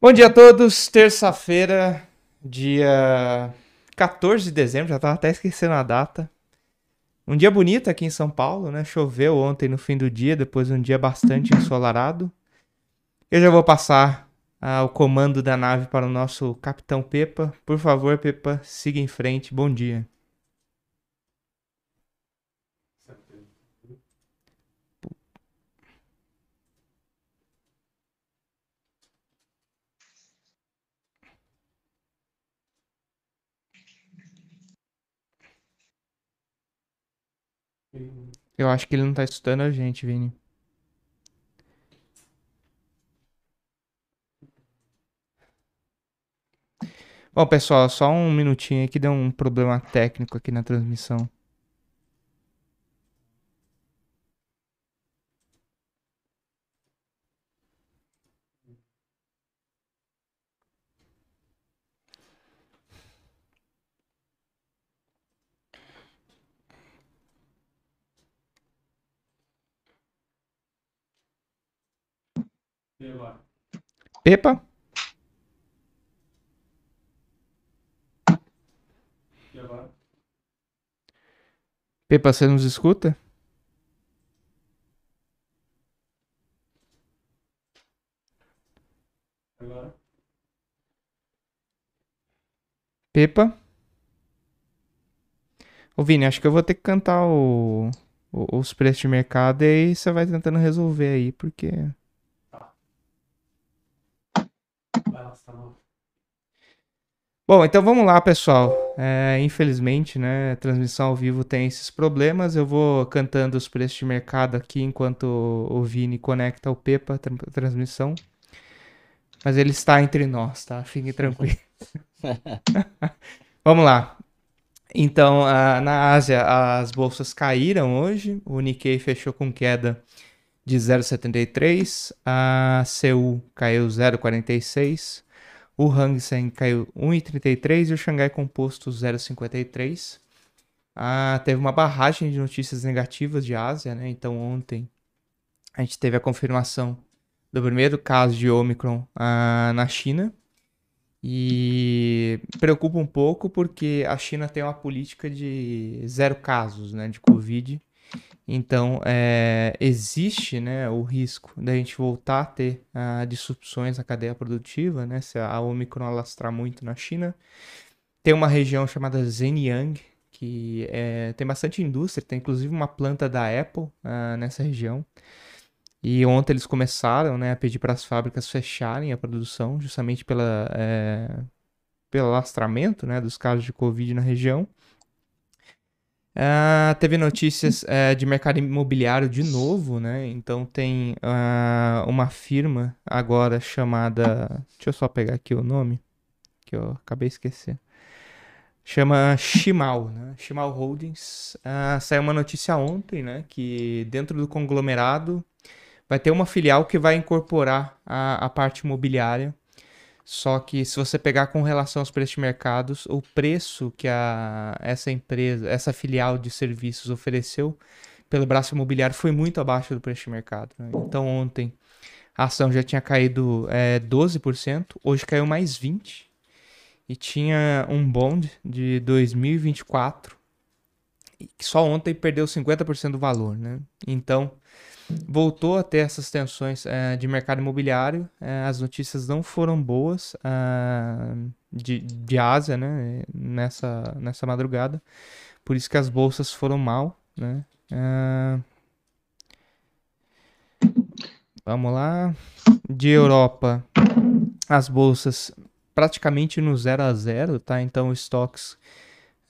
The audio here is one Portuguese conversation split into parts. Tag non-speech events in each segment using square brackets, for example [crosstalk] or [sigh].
Bom dia a todos, terça-feira, dia 14 de dezembro, já tava até esquecendo a data. Um dia bonito aqui em São Paulo, né? Choveu ontem no fim do dia, depois um dia bastante ensolarado. Eu já vou passar ah, o comando da nave para o nosso capitão Pepa. Por favor, Pepa, siga em frente. Bom dia. Eu acho que ele não tá estudando a gente, Vini. Bom, pessoal, só um minutinho aqui, deu um problema técnico aqui na transmissão. Pepa? Pepa, você nos escuta? Pepa? Ô Vini, acho que eu vou ter que cantar o, o- os preços de mercado e aí você vai tentando resolver aí, porque. Bom, então vamos lá, pessoal. É, infelizmente, né, transmissão ao vivo tem esses problemas. Eu vou cantando os preços de mercado aqui enquanto o Vini conecta o Pepa tra- transmissão. Mas ele está entre nós, tá? Fiquem tranquilos. [laughs] [laughs] Vamos lá. Então, na Ásia, as bolsas caíram hoje. O Nikkei fechou com queda de 0,73. A Seul caiu 0,46. O Hang Seng caiu 1,33 e o Xangai Composto 0,53. Ah, teve uma barragem de notícias negativas de Ásia, né? Então ontem a gente teve a confirmação do primeiro caso de Omicron ah, na China. E preocupa um pouco porque a China tem uma política de zero casos né, de Covid. Então, é, existe né, o risco da gente voltar a ter ah, disrupções na cadeia produtiva, né, se a Omicron alastrar muito na China. Tem uma região chamada Zhejiang, que é, tem bastante indústria, tem inclusive uma planta da Apple ah, nessa região. E ontem eles começaram né, a pedir para as fábricas fecharem a produção, justamente pela, é, pelo alastramento né, dos casos de Covid na região. Ah, teve notícias eh, de mercado imobiliário de novo, né? Então tem ah, uma firma agora chamada. Deixa eu só pegar aqui o nome, que eu acabei de esquecer. Chama Shimal, né? Shimal Holdings. Ah, saiu uma notícia ontem, né? Que dentro do conglomerado vai ter uma filial que vai incorporar a, a parte imobiliária. Só que se você pegar com relação aos preços de mercados, o preço que a, essa empresa, essa filial de serviços ofereceu pelo braço imobiliário foi muito abaixo do preço de mercado. né? Então ontem a ação já tinha caído é, 12%, hoje caiu mais 20%. E tinha um bond de 2024 que só ontem perdeu 50% do valor, né? Então voltou a ter essas tensões eh, de mercado imobiliário. eh, as notícias não foram boas ah, de, de Ásia, né? Nessa, nessa madrugada. Por isso que as bolsas foram mal, né? Ah, vamos lá. De Europa, as bolsas praticamente no 0 a 0, tá? Então, os estoques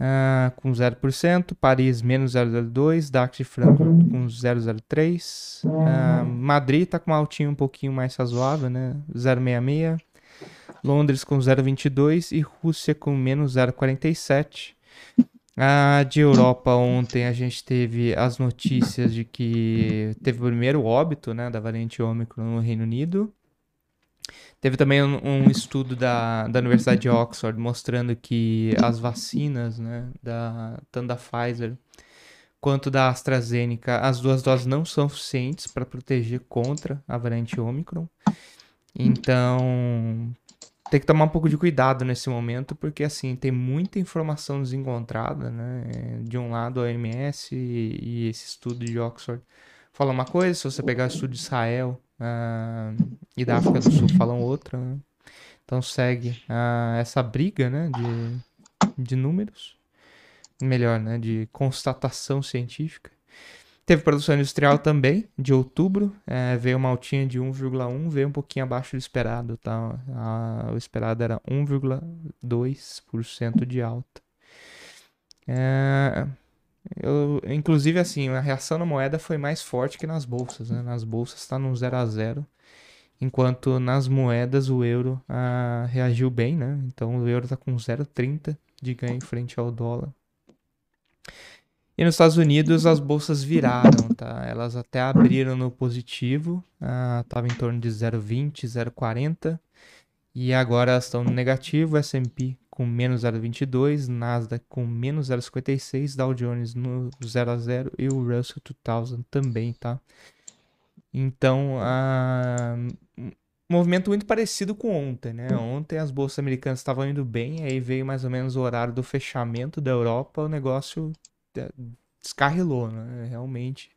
ah, com 0%, Paris menos 0,02, DAX de Frankfurt com 0,03, ah, Madrid tá com um altinho um pouquinho mais razoável, né? 0,66, Londres com 0,22 e Rússia com menos 0,47. Ah, de Europa, ontem a gente teve as notícias de que teve o primeiro óbito né, da variante Ômicron no Reino Unido. Teve também um, um estudo da, da Universidade de Oxford mostrando que as vacinas, né, da, tanto da Pfizer quanto da AstraZeneca, as duas doses não são suficientes para proteger contra a variante Ômicron. Então, tem que tomar um pouco de cuidado nesse momento, porque assim, tem muita informação desencontrada, né? De um lado a OMS e, e esse estudo de Oxford fala uma coisa, se você pegar o estudo de Israel uh, e da África do Sul falam outra, né? Então segue uh, essa briga, né, de, de números, melhor, né, de constatação científica. Teve produção industrial também, de outubro, é, veio uma altinha de 1,1, veio um pouquinho abaixo do esperado, tá? A, o esperado era 1,2% de alta. É, eu, inclusive, assim, a reação na moeda foi mais forte que nas bolsas, né? Nas bolsas está no 0 a 0 enquanto nas moedas o euro a, reagiu bem, né? Então o euro está com 0,30 de ganho em frente ao dólar. E nos Estados Unidos as bolsas viraram, tá? Elas até abriram no positivo, estava ah, em torno de 0,20, 0,40. E agora estão no negativo, S&P com menos 0,22, Nasdaq com menos 0,56, Dow Jones no 0 a 0 e o Russell 2000 também, tá? Então, um movimento muito parecido com ontem, né? Ontem as bolsas americanas estavam indo bem, aí veio mais ou menos o horário do fechamento da Europa, o negócio descarrilou, né? Realmente.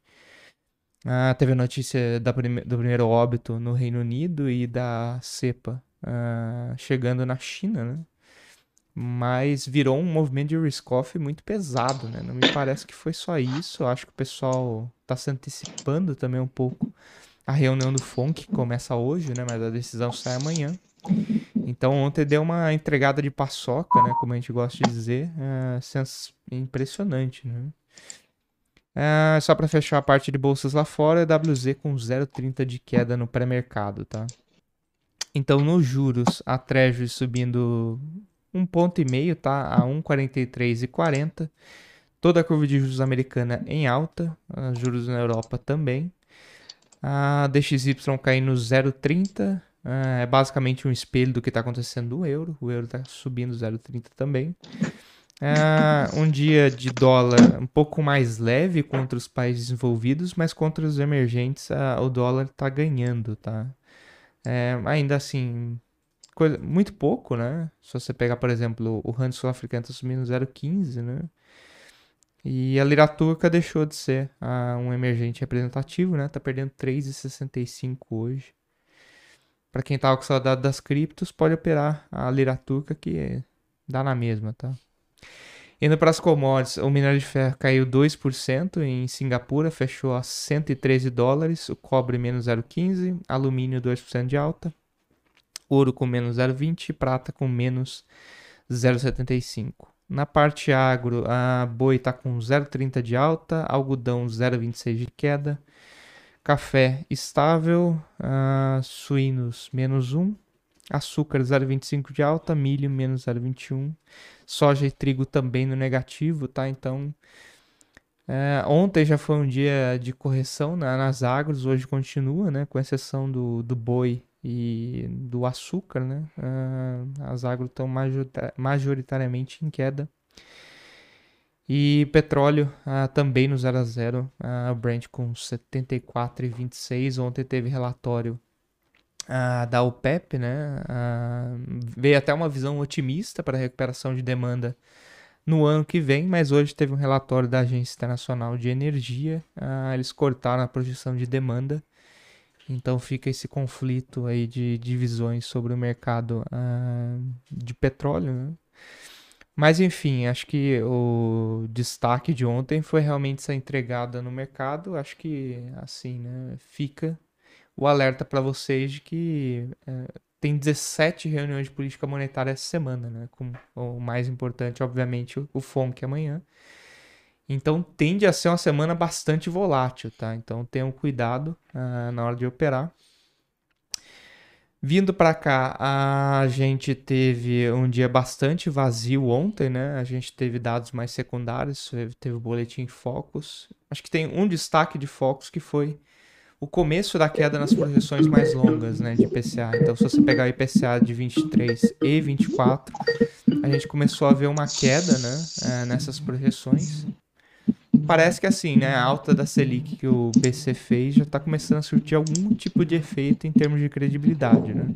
Ah, teve a notícia da prime do primeiro óbito no Reino Unido e da cepa ah, chegando na China, né? Mas virou um movimento de risk-off muito pesado, né? Não me parece que foi só isso. Eu acho que o pessoal está se antecipando também um pouco. A reunião do FONC começa hoje, né? Mas a decisão sai amanhã. Então ontem deu uma entregada de paçoca, né? Como a gente gosta de dizer. É impressionante, né? É, só para fechar a parte de bolsas lá fora, WZ com 0,30 de queda no pré-mercado, tá? Então, nos juros, a Treasury subindo um ponto e meio, tá? A 1,43,40. Toda a curva de juros americana em alta, juros na Europa também. A DXY caindo 0,30, é basicamente um espelho do que está acontecendo no euro. O euro está subindo 0,30 também. É um dia de dólar um pouco mais leve contra os países desenvolvidos, mas contra os emergentes a, o dólar está ganhando, tá? É, ainda assim, coisa, muito pouco, né? Se você pegar, por exemplo, o rand sul-africano está subindo 0,15, né? E a lira turca deixou de ser a, um emergente representativo, né? Tá perdendo 3,65 hoje. Para quem tava com saudade das criptos, pode operar a lira turca que dá na mesma, tá? Indo para as commodities, o minério de ferro caiu 2% em Singapura, fechou a 113 dólares, o cobre menos 0,15, alumínio 2% de alta, ouro com menos 0,20 prata com menos 0,75. Na parte agro, a boi está com 0,30 de alta, algodão 0,26 de queda, café estável, uh, suínos menos 1, açúcar 0,25 de alta, milho menos 0,21, soja e trigo também no negativo, tá? Então, é, ontem já foi um dia de correção né, nas agros, hoje continua, né? Com exceção do, do boi e do açúcar, né? Uh, as agros estão majoritariamente em queda. E petróleo uh, também no 0 a 0, uh, Brent com 74,26. Ontem teve relatório uh, da OPEP, né? veio até uma visão otimista para a recuperação de demanda no ano que vem, mas hoje teve um relatório da Agência Internacional de Energia. eles cortaram a projeção de demanda então fica esse conflito aí de divisões sobre o mercado uh, de petróleo, né? Mas enfim, acho que o destaque de ontem foi realmente essa entregada no mercado. Acho que assim, né, fica o alerta para vocês de que uh, tem 17 reuniões de política monetária essa semana, né? Com o mais importante, obviamente, o, o FONC amanhã. Então tende a ser uma semana bastante volátil, tá? Então tenham cuidado uh, na hora de operar. Vindo para cá, a gente teve um dia bastante vazio ontem, né? A gente teve dados mais secundários, teve o boletim Focus. Acho que tem um destaque de Focus que foi o começo da queda nas projeções mais longas, né, de IPCA. Então, se você pegar o IPCA de 23 e 24, a gente começou a ver uma queda, né, eh, nessas projeções parece que assim, né, a alta da Selic que o BC fez já está começando a surtir algum tipo de efeito em termos de credibilidade, né?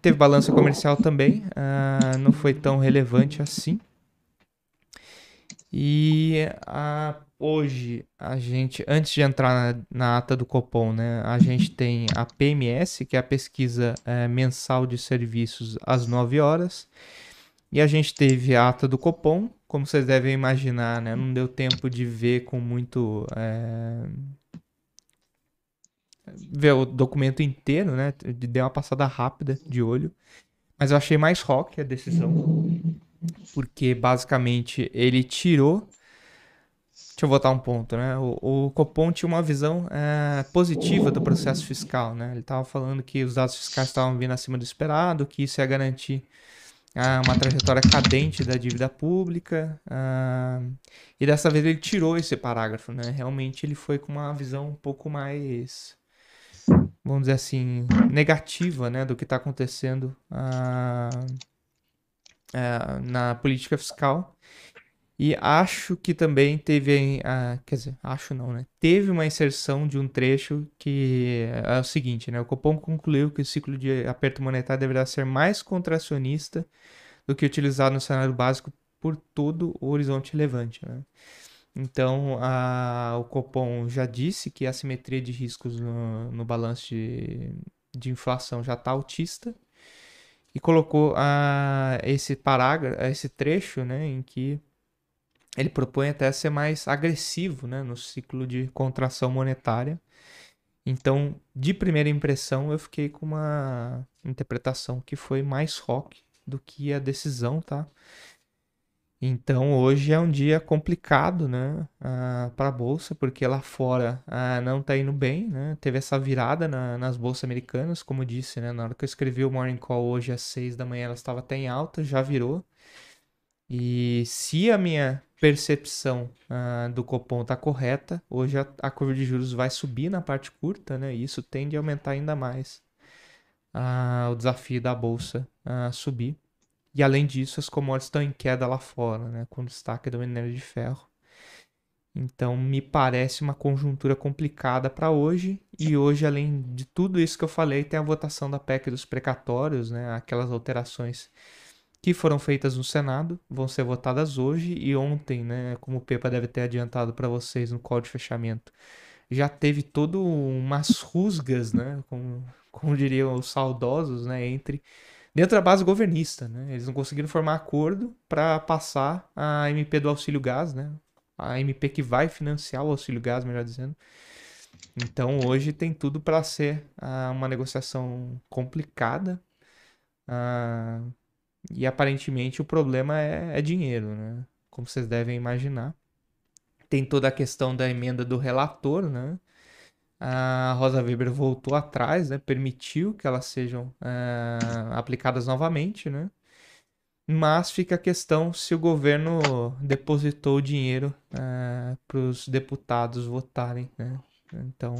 teve balança comercial também, uh, não foi tão relevante assim. E uh, hoje a gente, antes de entrar na, na, ata do Copom, né, a gente tem a PMS, que é a pesquisa uh, mensal de serviços às 9 horas. E a gente teve a ata do Copom, como vocês devem imaginar, né? Não deu tempo de ver com muito. É... ver o documento inteiro, né? Deu uma passada rápida de olho. Mas eu achei mais rock a decisão. Porque basicamente ele tirou. Deixa eu voltar um ponto, né? O, o Copom tinha uma visão é, positiva do processo fiscal, né? Ele estava falando que os dados fiscais estavam vindo acima do esperado, que isso ia garantir ah, uma trajetória cadente da dívida pública. Ah, e dessa vez ele tirou esse parágrafo, né? Realmente ele foi com uma visão um pouco mais, vamos dizer assim, negativa, né, do que está acontecendo ah, ah, na política fiscal. E acho que também teve, ah, quer dizer, acho não, né? Teve uma inserção de um trecho que é o seguinte, né? O Copom concluiu que o ciclo de aperto monetário deverá ser mais contracionista do que utilizado no cenário básico por todo o horizonte levante, né? Então, a, o Copom já disse que a simetria de riscos no, no balanço de, de inflação já está altista e colocou a, esse parágrafo, esse trecho, né, em que ele propõe até ser mais agressivo né, no ciclo de contração monetária. Então, de primeira impressão, eu fiquei com uma interpretação que foi mais rock do que a decisão, tá? Então, hoje é um dia complicado, né, uh, para a bolsa, porque lá fora uh, não está indo bem, né? Teve essa virada na, nas bolsas americanas, como disse, né? Na hora que eu escrevi o Morning Call hoje às 6 da manhã, ela estava até em alta, já virou. E se a minha percepção uh, do Copom está correta, hoje a, a, curva de juros vai subir na parte curta, né? E isso tende a aumentar ainda mais uh, o desafio da bolsa uh, subir. E além disso, as commodities estão em queda lá fora, né? Com destaque do minério de ferro. Então, me parece uma conjuntura complicada para hoje. E hoje, além de tudo isso que eu falei, tem a votação da PEC dos precatórios, né? Aquelas alterações que foram feitas no Senado, vão ser votadas hoje e ontem, né, como o Pepa deve ter adiantado para vocês no código de fechamento, já teve todo umas rusgas, né, como, como diriam os saudosos, né, entre dentro da base governista, né? Eles não conseguiram formar acordo para passar a MP do auxílio gás, né? A MP que vai financiar o auxílio gás, melhor dizendo. Então hoje tem tudo para ser uh, uma negociação complicada. Uh, e aparentemente o problema é, é dinheiro, né? Como vocês devem imaginar. Tem toda a questão da emenda do relator, né? A Rosa Weber voltou atrás, né? Permitiu que elas sejam uh, aplicadas novamente, né? Mas fica a questão se o governo depositou o dinheiro uh, eh, para os deputados votarem, né? Então,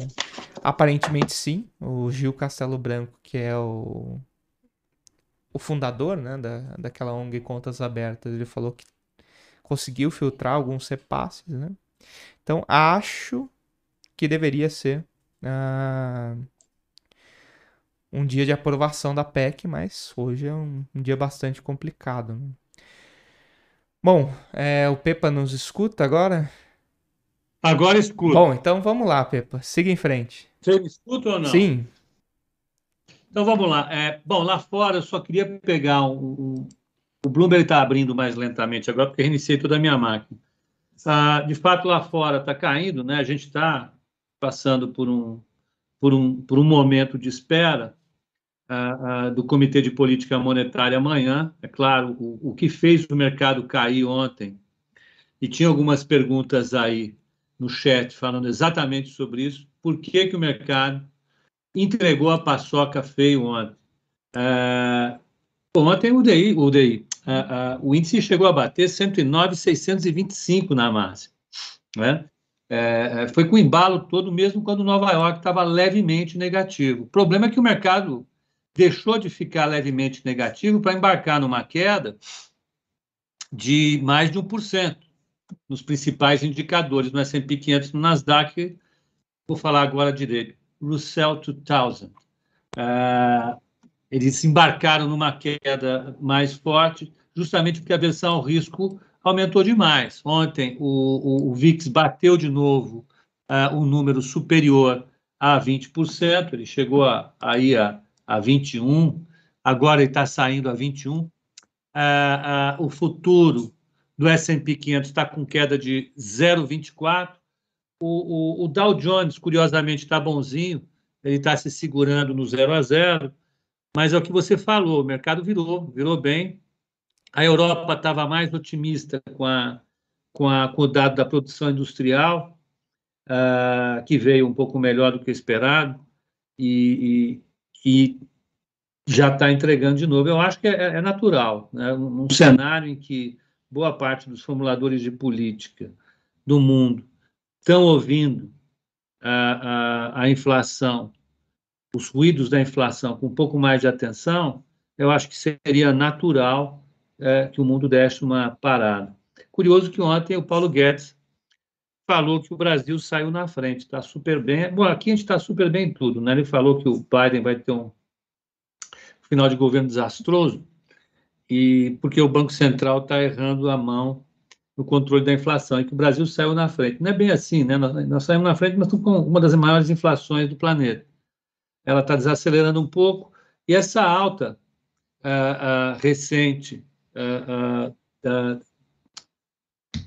aparentemente sim. O Gil Castelo Branco, que é o o fundador né, da, daquela ONG Contas Abertas, ele falou que conseguiu filtrar alguns repasses, né? Então, acho que deveria ser uh, um dia de aprovação da PEC, mas hoje é um, um dia bastante complicado. Né? Bom, é, o Pepa nos escuta agora? Agora escuta. Bom, então vamos lá, Pepa. Siga em frente. Você me escuta ou não? Sim. Então vamos lá. É, bom, lá fora eu só queria pegar um. um o Bloomberg está abrindo mais lentamente agora, porque reiniciei toda a minha máquina. Ah, de fato, lá fora está caindo, né? A gente está passando por um, por, um, por um momento de espera ah, ah, do Comitê de Política Monetária amanhã. É claro, o, o que fez o mercado cair ontem, e tinha algumas perguntas aí no chat falando exatamente sobre isso. Por que, que o mercado entregou a paçoca feio ontem. Uh, ontem o DI, o, DI uh, uh, o índice chegou a bater 109,625 na máxima. Né? É, foi com embalo todo, mesmo quando Nova York estava levemente negativo. O problema é que o mercado deixou de ficar levemente negativo para embarcar numa queda de mais de 1% nos principais indicadores, no S&P 500 no Nasdaq, vou falar agora direito. Russell 2000. Uh, eles embarcaram numa queda mais forte, justamente porque a versão ao risco aumentou demais. Ontem o, o, o VIX bateu de novo uh, um número superior a 20%, ele chegou a, aí a, a 21%, agora ele está saindo a 21%. Uh, uh, o futuro do S&P 500 está com queda de 0,24%. O, o, o Dow Jones, curiosamente, está bonzinho, ele está se segurando no 0 a 0, mas é o que você falou, o mercado virou, virou bem. A Europa estava mais otimista com, a, com, a, com o dado da produção industrial, uh, que veio um pouco melhor do que esperado, e, e, e já está entregando de novo. Eu acho que é, é natural, né? num cenário em que boa parte dos formuladores de política do mundo estão ouvindo a, a, a inflação, os ruídos da inflação com um pouco mais de atenção, eu acho que seria natural é, que o mundo desse uma parada. Curioso que ontem o Paulo Guedes falou que o Brasil saiu na frente, está super bem. Bom, aqui a gente está super bem em tudo, né? Ele falou que o Biden vai ter um final de governo desastroso e porque o Banco Central está errando a mão no controle da inflação e que o Brasil saiu na frente. Não é bem assim, né? Nós, nós saímos na frente, mas com uma das maiores inflações do planeta. Ela está desacelerando um pouco e essa alta uh, uh, recente uh, da,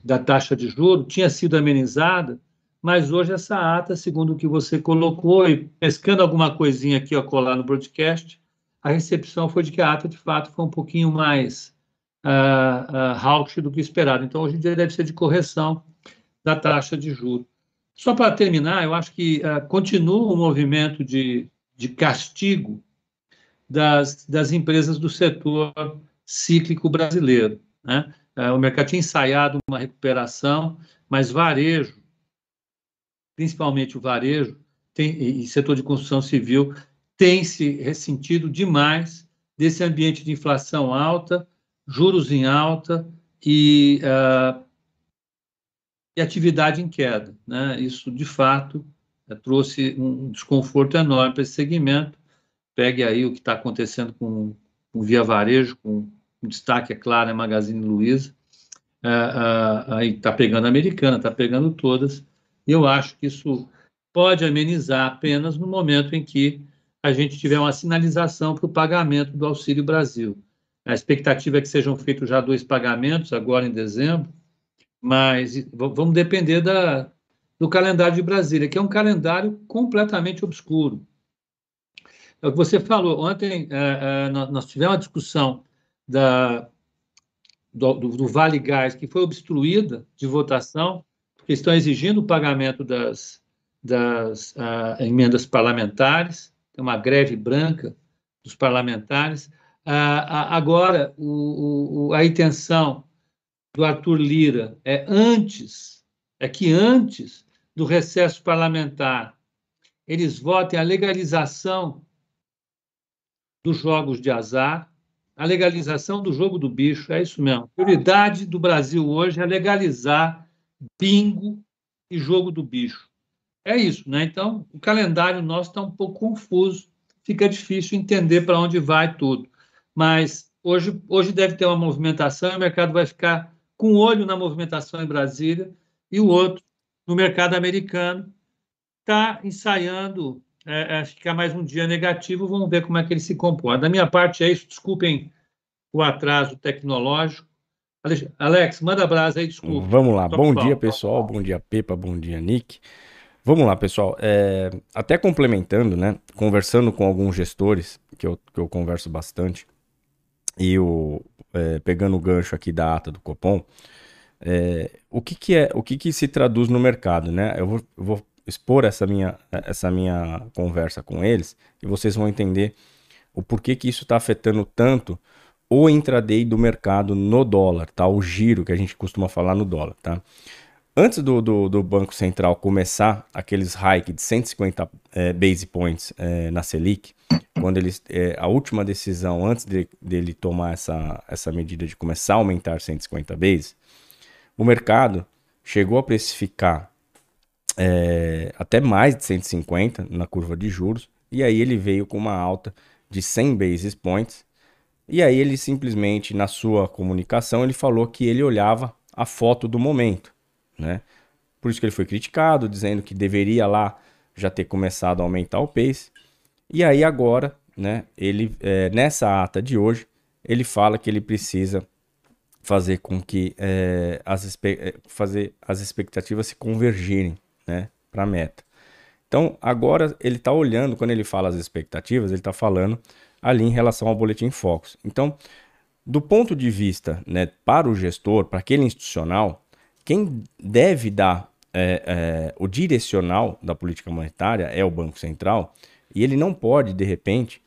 da taxa de juros tinha sido amenizada, mas hoje essa ata, segundo o que você colocou, e pescando alguma coisinha aqui a colar no broadcast, a recepção foi de que a ata, de fato, foi um pouquinho mais uh, uh, do que esperado. Então, hoje em dia deve ser de correção da taxa de juros. Só para terminar, eu acho que uh, continua o movimento de, de castigo das, das empresas do setor cíclico brasileiro. Né? É, o mercado tinha ensaiado uma recuperação, mas varejo, principalmente o varejo tem, e setor de construção civil, tem se ressentido demais desse ambiente de inflação alta, juros em alta e, uh, e atividade em queda. Né? Isso, de fato, uh, trouxe um desconforto enorme para esse segmento. Pegue aí o que está acontecendo com, com Via Varejo, com um destaque, é claro, é Magazine Luiza, é, é, aí está pegando a americana, está pegando todas, e eu acho que isso pode amenizar apenas no momento em que a gente tiver uma sinalização para o pagamento do Auxílio Brasil. A expectativa é que sejam feitos já dois pagamentos, agora em dezembro, mas vamos depender da, do calendário de Brasília, que é um calendário completamente obscuro. É o que você falou. Ontem é, é, nós tivemos uma discussão da, do, do, Vale Gás, que foi obstruída de votação, porque estão exigindo o pagamento das, das uh, emendas parlamentares, tem uma greve branca dos parlamentares. Uh, agora, o, o, a intenção do Arthur Lira é antes, é que antes do recesso parlamentar, eles votem a legalização dos jogos de azar, a legalização do jogo do bicho, é isso mesmo. A prioridade do Brasil hoje é legalizar bingo e jogo do bicho. É isso, né? Então, o calendário nosso está um pouco confuso, fica difícil entender para onde vai tudo. Mas hoje, hoje deve ter uma movimentação e o mercado vai ficar com um olho na movimentação em Brasília e o outro no mercado americano. Está ensaiando é, é, ficar mais um dia negativo, vamos ver como é que ele se comporta. Da minha parte é isso, desculpem o atraso tecnológico. Alex, manda brasa aí, desculpa. Vamos lá, bom dia pessoal, bom dia Pepa, bom dia Nick. Vamos lá, pessoal. É, até complementando, né? Conversando com alguns gestores, que eu, que eu converso bastante, e o, é, pegando o gancho aqui da ata do Copom, é, o que, que é, o que, que se traduz no mercado, né? Eu vou, eu vou expor essa minha, essa minha conversa com eles e vocês vão entender o porquê que isso está afetando tanto o intraday do mercado no dólar, tá? O giro que a gente costuma falar no dólar, tá? Antes do, do, do Banco Central começar aqueles hike de 150 é, base points é, na Selic, quando eles, é, a última decisão antes de, dele tomar essa, essa medida de começar a aumentar 150 base, o mercado chegou a precificar é, até mais de 150 na curva de juros, e aí ele veio com uma alta de 100 basis points. E aí ele simplesmente, na sua comunicação, ele falou que ele olhava a foto do momento, né? Por isso que ele foi criticado, dizendo que deveria lá já ter começado a aumentar o pace. E aí agora, né, ele é, nessa ata de hoje, ele fala que ele precisa fazer com que é, as, é, fazer as expectativas se convergirem né, para a meta. Então, agora ele está olhando, quando ele fala as expectativas, ele está falando ali em relação ao boletim Focus. Então, do ponto de vista né, para o gestor, para aquele institucional, quem deve dar é, é, o direcional da política monetária é o Banco Central, e ele não pode, de repente,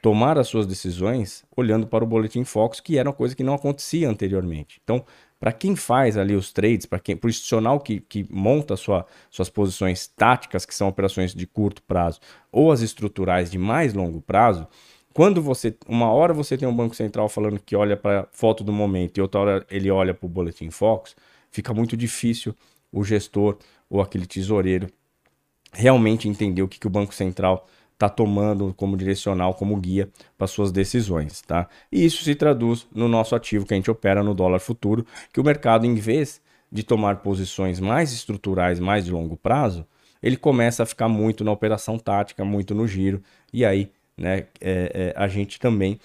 tomar as suas decisões olhando para o boletim Focus, que era uma coisa que não acontecia anteriormente. Então, para quem faz ali os trades, para quem, para o institucional que, que monta sua, suas posições táticas, que são operações de curto prazo, ou as estruturais de mais longo prazo, quando você, uma hora você tem um banco central falando que olha para a foto do momento e outra hora ele olha para o boletim Focus, fica muito difícil o gestor ou aquele tesoureiro realmente entender o que, que o banco central está tomando como direcional, como guia para suas decisões, tá? E isso se traduz no nosso ativo que a gente opera no dólar futuro, que o mercado, em vez de tomar posições mais estruturais, mais de longo prazo, ele começa a ficar muito na operação tática, muito no giro, e aí, né, é, é, a gente também,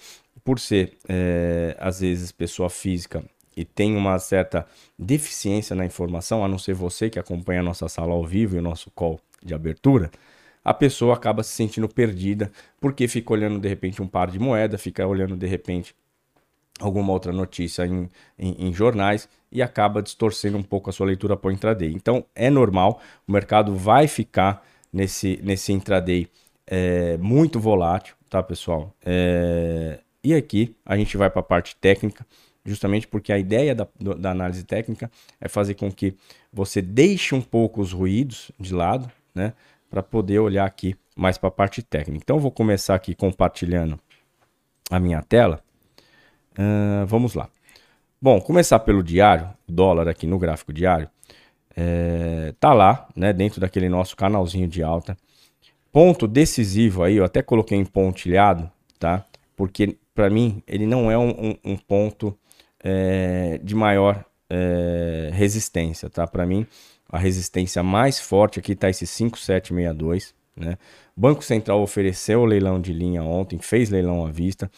por ser, é, às vezes, pessoa física e tem uma certa deficiência na informação, a não ser você que acompanha a nossa sala ao vivo e o nosso call de abertura, a pessoa acaba se sentindo perdida porque fica olhando de repente um par de moeda, fica olhando de repente alguma outra notícia em, em, em, jornais e acaba distorcendo um pouco a sua leitura para o intraday. Então é normal, o mercado vai ficar nesse, nesse intraday é, muito volátil, tá pessoal? É, e aqui a gente vai para a parte técnica, justamente porque a ideia da, da análise técnica é fazer com que você deixe um pouco os ruídos de lado, né? para poder olhar aqui mais para a parte técnica. Então, eu vou começar aqui compartilhando a minha tela. Uh, vamos lá. Bom, começar pelo diário, dólar aqui no gráfico diário. É, tá lá, né, dentro daquele nosso canalzinho de alta. Ponto decisivo aí, eu até coloquei em pontilhado, tá? Porque para mim ele não é um, um, um ponto é, de maior é, resistência, tá? Para mim a resistência mais forte aqui está esse 5762, né? Banco Central ofereceu o leilão de linha ontem, fez leilão à vista,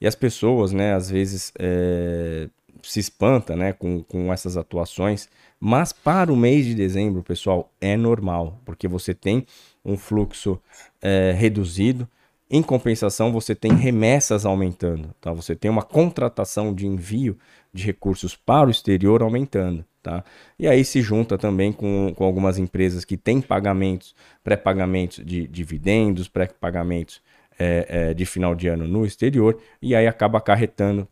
e as pessoas, né, às vezes é, se espanta, né, com, com essas atuações, mas para o mês de dezembro, pessoal, é normal, porque você tem um fluxo é, reduzido, em compensação, você tem remessas aumentando, tá? Você tem uma contratação de envio de recursos para o exterior aumentando. Tá? E aí se junta também com, com algumas empresas que têm pagamentos, pré-pagamentos de dividendos, pré-pagamentos é, é, de final de ano no exterior, e aí acaba acarretando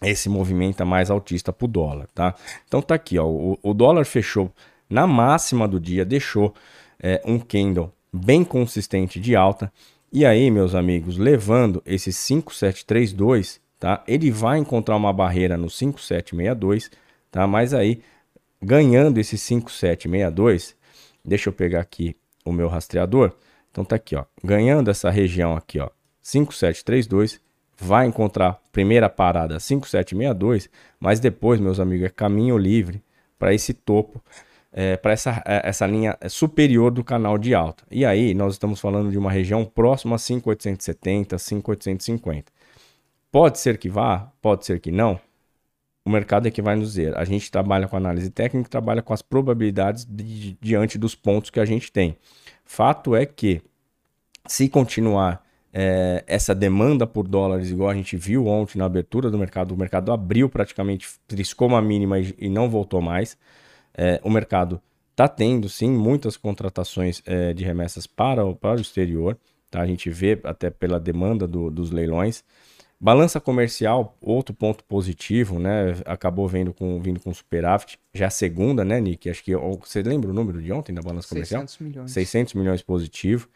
esse movimento mais altista para o dólar. Tá? Então tá aqui, ó, o, o dólar fechou na máxima do dia, deixou é, um candle bem consistente de alta, e aí, meus amigos, levando esse 5732, tá? Ele vai encontrar uma barreira no 5762, tá? Mas aí ganhando esse 5762, deixa eu pegar aqui o meu rastreador. Então tá aqui, ó, ganhando essa região aqui, ó, 5732, vai encontrar primeira parada 5762, mas depois, meus amigos, é caminho livre para esse topo, é, para essa, é, essa linha superior do canal de alta. E aí nós estamos falando de uma região próxima a 5870, 5850. Pode ser que vá, pode ser que não o mercado é que vai nos dizer. A gente trabalha com análise técnica, trabalha com as probabilidades de, diante dos pontos que a gente tem. Fato é que, se continuar é, essa demanda por dólares, igual a gente viu ontem na abertura do mercado, o mercado abriu praticamente, triscou uma mínima e, e não voltou mais. É, o mercado está tendo, sim, muitas contratações é, de remessas para o, para o exterior. Tá? A gente vê até pela demanda do, dos leilões. Balança comercial, outro ponto positivo, né? Acabou vindo com, vindo com superávit. Já a segunda, né, Nick? Acho que você lembra o número de ontem da balança comercial? 600 milhões. 600 milhões positivo.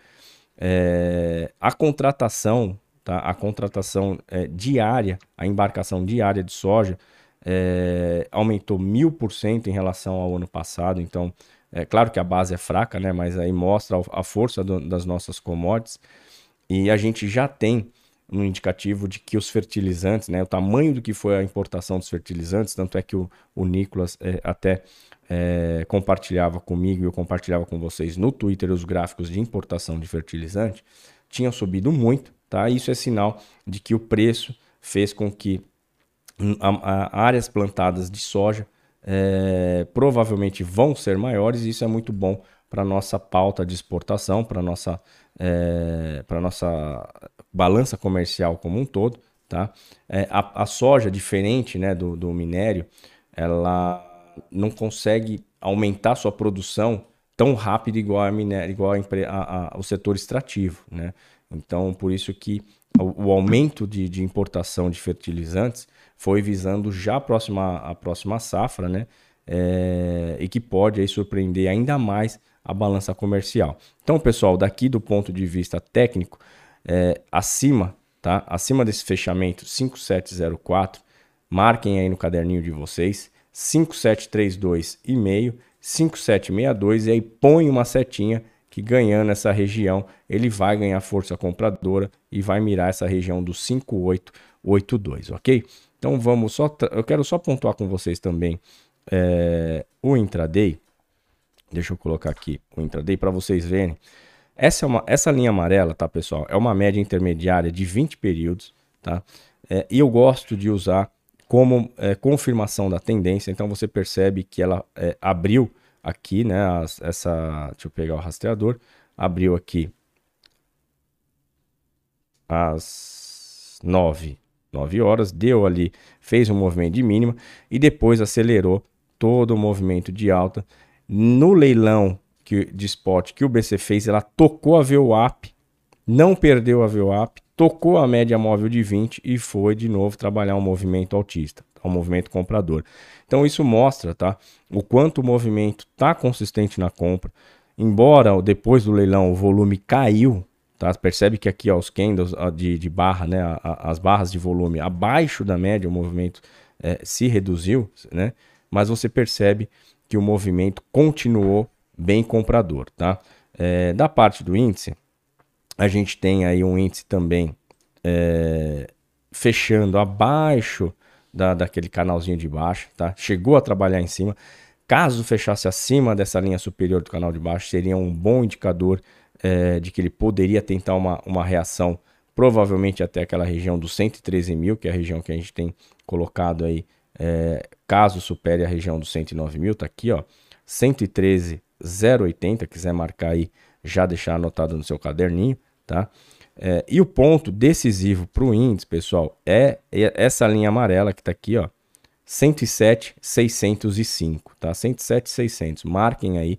É, a contratação, tá? A contratação é, diária, a embarcação diária de soja é, aumentou mil por cento em relação ao ano passado. Então, é claro que a base é fraca, né? Mas aí mostra a força do, das nossas commodities. E a gente já tem um indicativo de que os fertilizantes, né, o tamanho do que foi a importação dos fertilizantes, tanto é que o, o Nicolas é, até é, compartilhava comigo e eu compartilhava com vocês no Twitter os gráficos de importação de fertilizante, tinham subido muito, tá? Isso é sinal de que o preço fez com que a, a áreas plantadas de soja é, provavelmente vão ser maiores e isso é muito bom para nossa pauta de exportação, para nossa é, para nossa balança comercial como um todo, tá? É, a, a, soja diferente, né, do, do minério, ela não consegue aumentar sua produção tão rápido igual a minério, igual a, a, o setor extrativo, né? Então, por isso que o, aumento de, de, importação de fertilizantes foi visando já a próxima, a próxima safra, né? É, e que pode aí surpreender ainda mais a balança comercial. Então, pessoal, daqui do ponto de vista técnico, é, acima, tá? Acima desse fechamento 5704, marquem aí no caderninho de vocês, 5732 e meio, 5762 e aí põe uma setinha que ganhando essa região, ele vai ganhar força compradora e vai mirar essa região do 5882, ok? Então vamos só, eu quero só pontuar com vocês também é, o intraday. Deixa eu colocar aqui o intraday para vocês verem. Essa, é uma, essa linha amarela, tá, pessoal? É uma média intermediária de 20 períodos, tá? É, e eu gosto de usar como é, confirmação da tendência. Então você percebe que ela abriu aqui, né? Essa, deixa eu pegar o rastreador, abriu aqui às 9, 9 horas, deu ali, fez um movimento de mínima e depois acelerou todo o movimento de alta. No leilão que, de spot que o BC fez, ela tocou a VWAP, não perdeu a VWAP, tocou a média móvel de 20 e foi de novo trabalhar um movimento altista, um movimento comprador. Então isso mostra, tá, o quanto o movimento está consistente na compra. Embora depois do leilão o volume caiu, tá? Percebe que aqui ó, os candles de, de barra, né, as barras de volume abaixo da média, o movimento é, se reduziu, né? Mas você percebe que o movimento continuou bem comprador, tá? É, da parte do índice, a gente tem aí um índice também é, fechando abaixo da, daquele canalzinho de baixo, tá? Chegou a trabalhar em cima. Caso fechasse acima dessa linha superior do canal de baixo, seria um bom indicador é, de que ele poderia tentar uma, uma reação, provavelmente até aquela região dos 113 mil, que é a região que a gente tem colocado aí, é, caso supere a região dos 109 mil, tá aqui, ó, 113,080, quiser marcar aí, já deixar anotado no seu caderninho, tá? É, e o ponto decisivo para o índice, pessoal, é, essa linha amarela que está aqui, ó, 107,605, tá? 107,600. Marquem aí.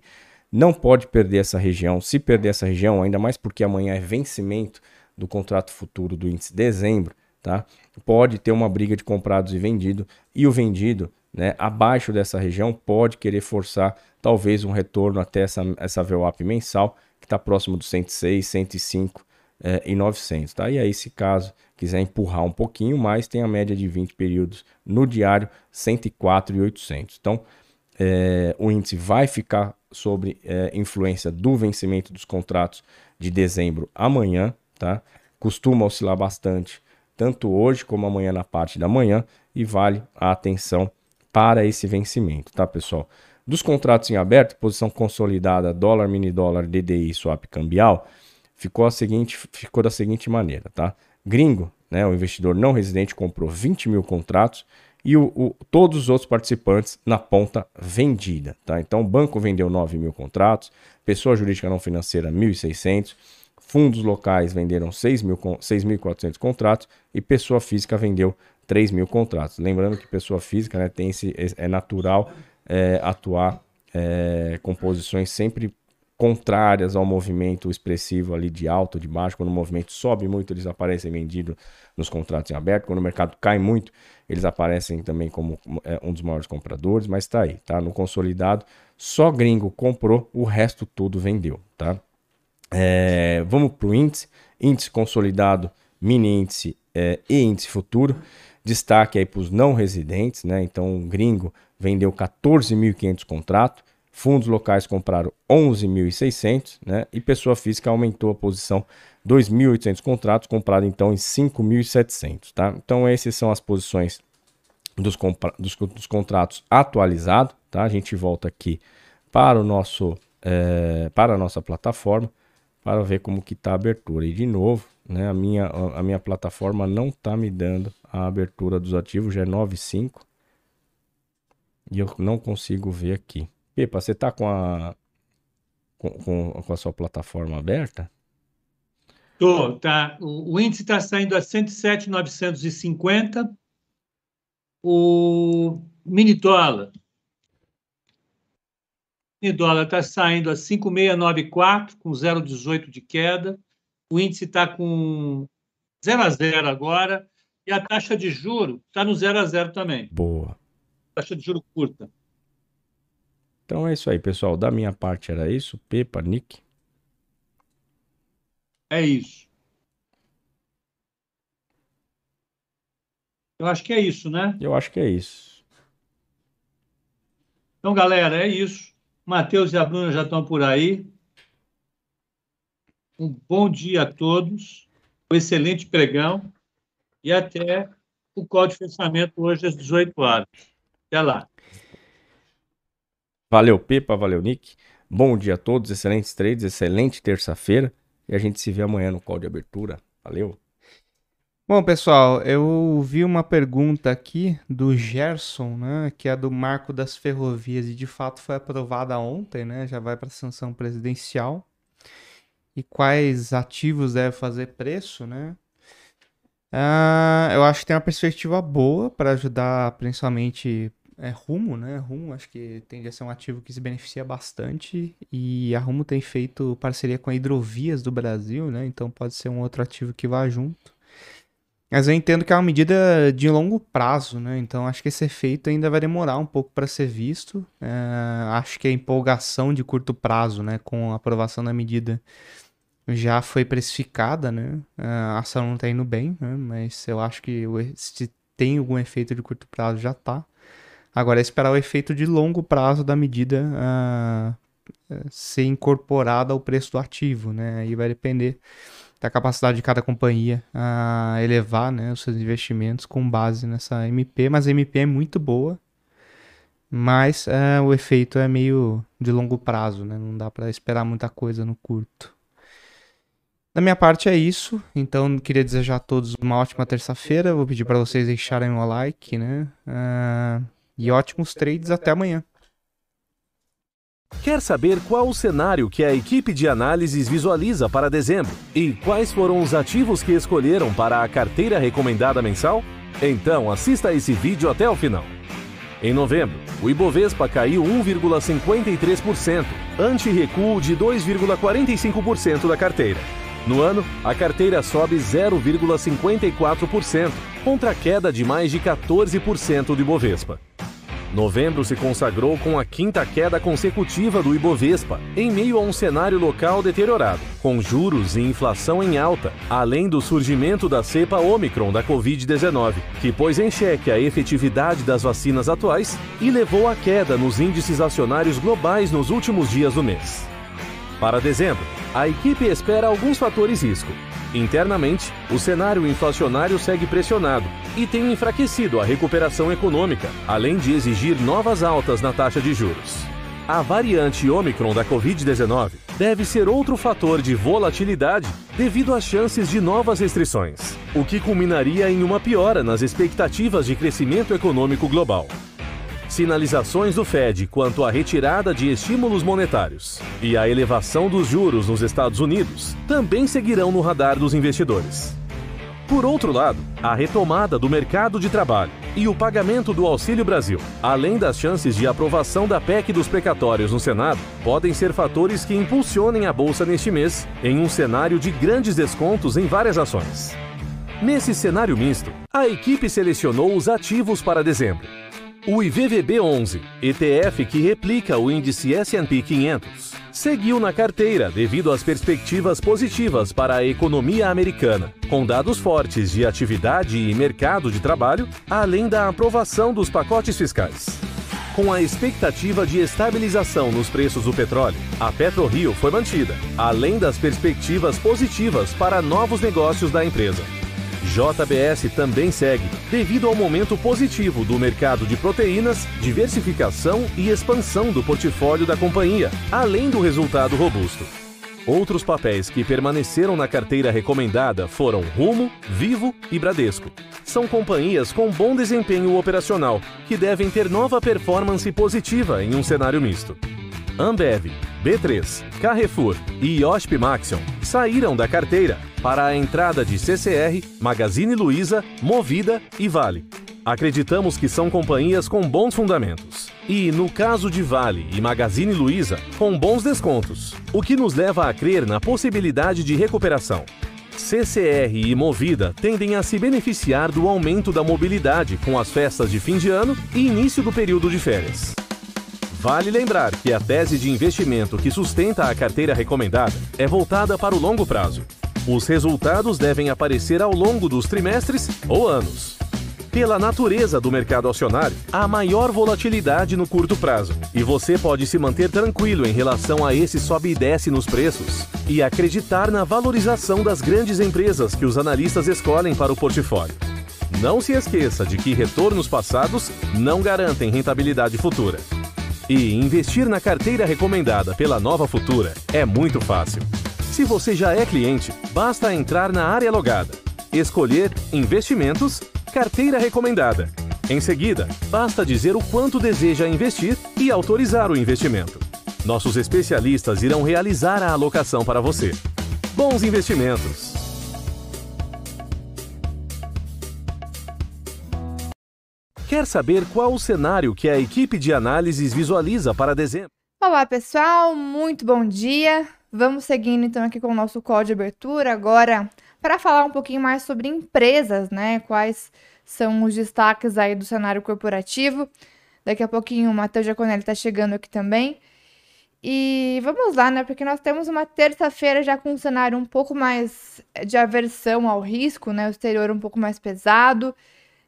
Não pode perder essa região. Se perder essa região, ainda mais porque amanhã é vencimento do contrato futuro do índice de dezembro, tá? Pode ter uma briga de comprados e vendido e o vendido, né, abaixo dessa região pode querer forçar talvez um retorno até essa essa VWAP mensal que está próximo dos 106, 105 é, e 900, tá? E aí, se caso quiser empurrar um pouquinho mais, tem a média de 20 períodos no diário, 104 e 800. Então, é, o índice vai ficar sobre é, influência do vencimento dos contratos de dezembro amanhã, tá? Costuma oscilar bastante, tanto hoje como amanhã na parte da manhã, e vale a atenção para esse vencimento, tá, pessoal? Dos contratos em aberto, posição consolidada, dólar, mini dólar, DDI, swap cambial, ficou, a seguinte, ficou da seguinte maneira, tá? Gringo, né, o investidor não residente, comprou 20 mil contratos e o, o, todos os outros participantes na ponta vendida, tá? Então, o banco vendeu 9 mil contratos, pessoa jurídica não financeira 1.600, fundos locais venderam 6.400 contratos e pessoa física vendeu 3 mil contratos. Lembrando que pessoa física né, tem esse, é natural é, atuar é, com posições sempre contrárias ao movimento expressivo ali de alto de baixo. Quando o movimento sobe muito, eles aparecem vendidos nos contratos em aberto. Quando o mercado cai muito, eles aparecem também como é, um dos maiores compradores, mas está aí, tá? No consolidado, só gringo comprou, o resto tudo vendeu, tá? É, vamos para o índice, índice consolidado, mini índice é, e índice futuro. Destaque aí para os não residentes, né? Então, o gringo vendeu 14.500 contratos, Fundos locais compraram 11.600, né? E pessoa física aumentou a posição 2.800 contratos comprados então em 5.700, tá? Então essas são as posições dos, dos, dos, contratos atualizados, tá? A gente volta aqui para o nosso é, para a nossa plataforma para ver como que está a abertura. E de novo, né, a, minha, a minha plataforma não está me dando a abertura dos ativos, já é 9,5 e eu não consigo ver aqui. Pepa, você está com a com, com, com, a sua plataforma aberta? Tô, tá. O, o índice está saindo a 107,950. O mini dólar. Mini dólar está saindo a 5,694, com 0,18 de queda. O índice está com 0 a 0 agora. E a taxa de juro está no 0 a 0 também. Boa. Taxa de juro curta. Então é isso aí, pessoal. Da minha parte era isso. Pepa, Nick. É isso. Eu acho que é isso, né? Eu acho que é isso. Então, galera, é isso. Matheus e a Bruna já estão por aí. Um bom dia a todos. Um excelente pregão. E até o código de fechamento hoje às 18 horas. Até lá. Valeu, Pepa. Valeu, Nick. Bom dia a todos. Excelentes trades. Excelente terça-feira. E a gente se vê amanhã no call de abertura. Valeu. Bom, pessoal, eu vi uma pergunta aqui do Gerson, né, que é do Marco das Ferrovias e de fato foi aprovada ontem, né, já vai para sanção presidencial. E quais ativos deve fazer preço, né? Uh, eu acho que tem uma perspectiva boa para ajudar principalmente é, Rumo, né? Rumo acho que tende a ser um ativo que se beneficia bastante e a Rumo tem feito parceria com a Hidrovias do Brasil, né? Então pode ser um outro ativo que vá junto. Mas eu entendo que é uma medida de longo prazo, né? Então acho que esse efeito ainda vai demorar um pouco para ser visto. É, acho que a empolgação de curto prazo, né, com a aprovação da medida já foi precificada, né? A ação não está indo bem, né? Mas eu acho que se tem algum efeito de curto prazo já está. Agora é esperar o efeito de longo prazo da medida uh, ser incorporada ao preço do ativo, né? Aí vai depender da capacidade de cada companhia a elevar né, os seus investimentos com base nessa MP, mas a MP é muito boa, mas uh, o efeito é meio de longo prazo, né? não dá para esperar muita coisa no curto. Da minha parte é isso, então queria desejar a todos uma ótima terça-feira, vou pedir para vocês deixarem o like, né? Uh, e ótimos trades até amanhã. Quer saber qual o cenário que a equipe de análises visualiza para dezembro e quais foram os ativos que escolheram para a carteira recomendada mensal? Então assista esse vídeo até o final. Em novembro, o Ibovespa caiu 1,53%, ante recuo de 2,45% da carteira. No ano, a carteira sobe 0,54%, contra a queda de mais de 14% do Ibovespa. Novembro se consagrou com a quinta queda consecutiva do Ibovespa, em meio a um cenário local deteriorado, com juros e inflação em alta, além do surgimento da cepa Omicron da Covid-19, que pôs em xeque a efetividade das vacinas atuais e levou à queda nos índices acionários globais nos últimos dias do mês. Para dezembro, a equipe espera alguns fatores risco, Internamente, o cenário inflacionário segue pressionado e tem enfraquecido a recuperação econômica, além de exigir novas altas na taxa de juros. A variante Omicron da Covid-19 deve ser outro fator de volatilidade devido às chances de novas restrições, o que culminaria em uma piora nas expectativas de crescimento econômico global sinalizações do Fed quanto à retirada de estímulos monetários e a elevação dos juros nos Estados Unidos também seguirão no radar dos investidores. Por outro lado, a retomada do mercado de trabalho e o pagamento do Auxílio Brasil, além das chances de aprovação da PEC dos precatórios no Senado, podem ser fatores que impulsionem a bolsa neste mês em um cenário de grandes descontos em várias ações. Nesse cenário misto, a equipe selecionou os ativos para dezembro o IVVB11, ETF que replica o índice S&P 500, seguiu na carteira devido às perspectivas positivas para a economia americana, com dados fortes de atividade e mercado de trabalho, além da aprovação dos pacotes fiscais. Com a expectativa de estabilização nos preços do petróleo, a PetroRio foi mantida, além das perspectivas positivas para novos negócios da empresa. JBS também segue, devido ao momento positivo do mercado de proteínas, diversificação e expansão do portfólio da companhia, além do resultado robusto. Outros papéis que permaneceram na carteira recomendada foram Rumo, Vivo e Bradesco. São companhias com bom desempenho operacional, que devem ter nova performance positiva em um cenário misto. Ambev, B3, Carrefour e Iosp Maxion saíram da carteira para a entrada de CCR, Magazine Luiza, Movida e Vale. Acreditamos que são companhias com bons fundamentos. E, no caso de Vale e Magazine Luiza, com bons descontos, o que nos leva a crer na possibilidade de recuperação. CCR e Movida tendem a se beneficiar do aumento da mobilidade com as festas de fim de ano e início do período de férias. Vale lembrar que a tese de investimento que sustenta a carteira recomendada é voltada para o longo prazo. Os resultados devem aparecer ao longo dos trimestres ou anos. Pela natureza do mercado acionário, há maior volatilidade no curto prazo e você pode se manter tranquilo em relação a esse sobe e desce nos preços e acreditar na valorização das grandes empresas que os analistas escolhem para o portfólio. Não se esqueça de que retornos passados não garantem rentabilidade futura. E investir na carteira recomendada pela Nova Futura é muito fácil. Se você já é cliente, basta entrar na área logada, escolher Investimentos Carteira recomendada. Em seguida, basta dizer o quanto deseja investir e autorizar o investimento. Nossos especialistas irão realizar a alocação para você. Bons investimentos! Quer saber qual o cenário que a equipe de análises visualiza para dezembro? Olá, pessoal, muito bom dia. Vamos seguindo então aqui com o nosso código de abertura agora para falar um pouquinho mais sobre empresas, né? Quais são os destaques aí do cenário corporativo. Daqui a pouquinho o Matheus Giaconelli está chegando aqui também. E vamos lá, né? Porque nós temos uma terça-feira já com um cenário um pouco mais de aversão ao risco, né? O exterior um pouco mais pesado.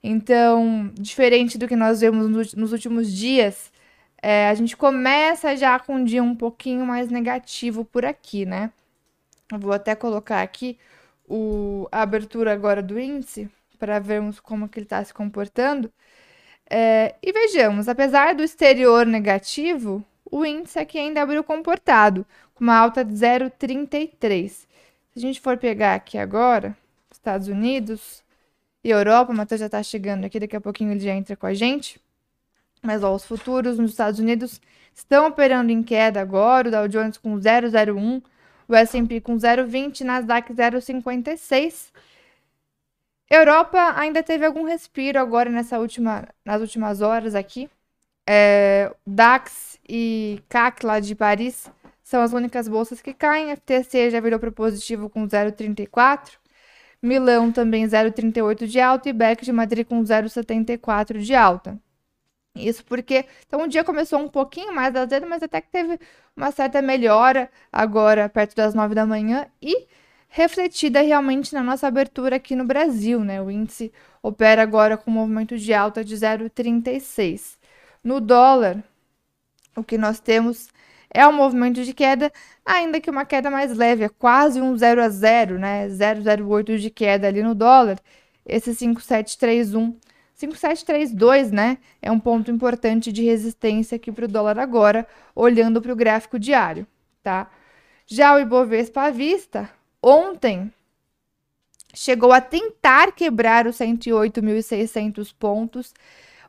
Então, diferente do que nós vemos nos últimos dias, é, a gente começa já com um dia um pouquinho mais negativo por aqui, né? Eu vou até colocar aqui o, a abertura agora do índice, para vermos como que ele está se comportando. É, e vejamos, apesar do exterior negativo, o índice aqui ainda abriu comportado, com uma alta de 0,33. Se a gente for pegar aqui agora, Estados Unidos e Europa, o Matheus já está chegando aqui, daqui a pouquinho ele já entra com a gente. Mas ó, os futuros nos Estados Unidos estão operando em queda agora, o Dow Jones com 0,01, o S&P com 0,20, Nasdaq 0,56. Europa ainda teve algum respiro agora nessa última, nas últimas horas aqui. É, DAX e CAC lá de Paris são as únicas bolsas que caem. FTC já virou para positivo com 0,34. Milão também 0,38 de alta e Beck de Madrid com 0,74 de alta. Isso porque, então o dia começou um pouquinho mais azedo, mas até que teve uma certa melhora agora perto das 9 da manhã e refletida realmente na nossa abertura aqui no Brasil, né? O índice opera agora com um movimento de alta de 0,36. No dólar, o que nós temos é um movimento de queda, ainda que uma queda mais leve, é quase um 0 a 0, né? 0,08 de queda ali no dólar. Esse 5731 5732, né? É um ponto importante de resistência aqui para o dólar agora, olhando para o gráfico diário, tá? Já o Ibovespa à vista, ontem chegou a tentar quebrar os 108.600 pontos,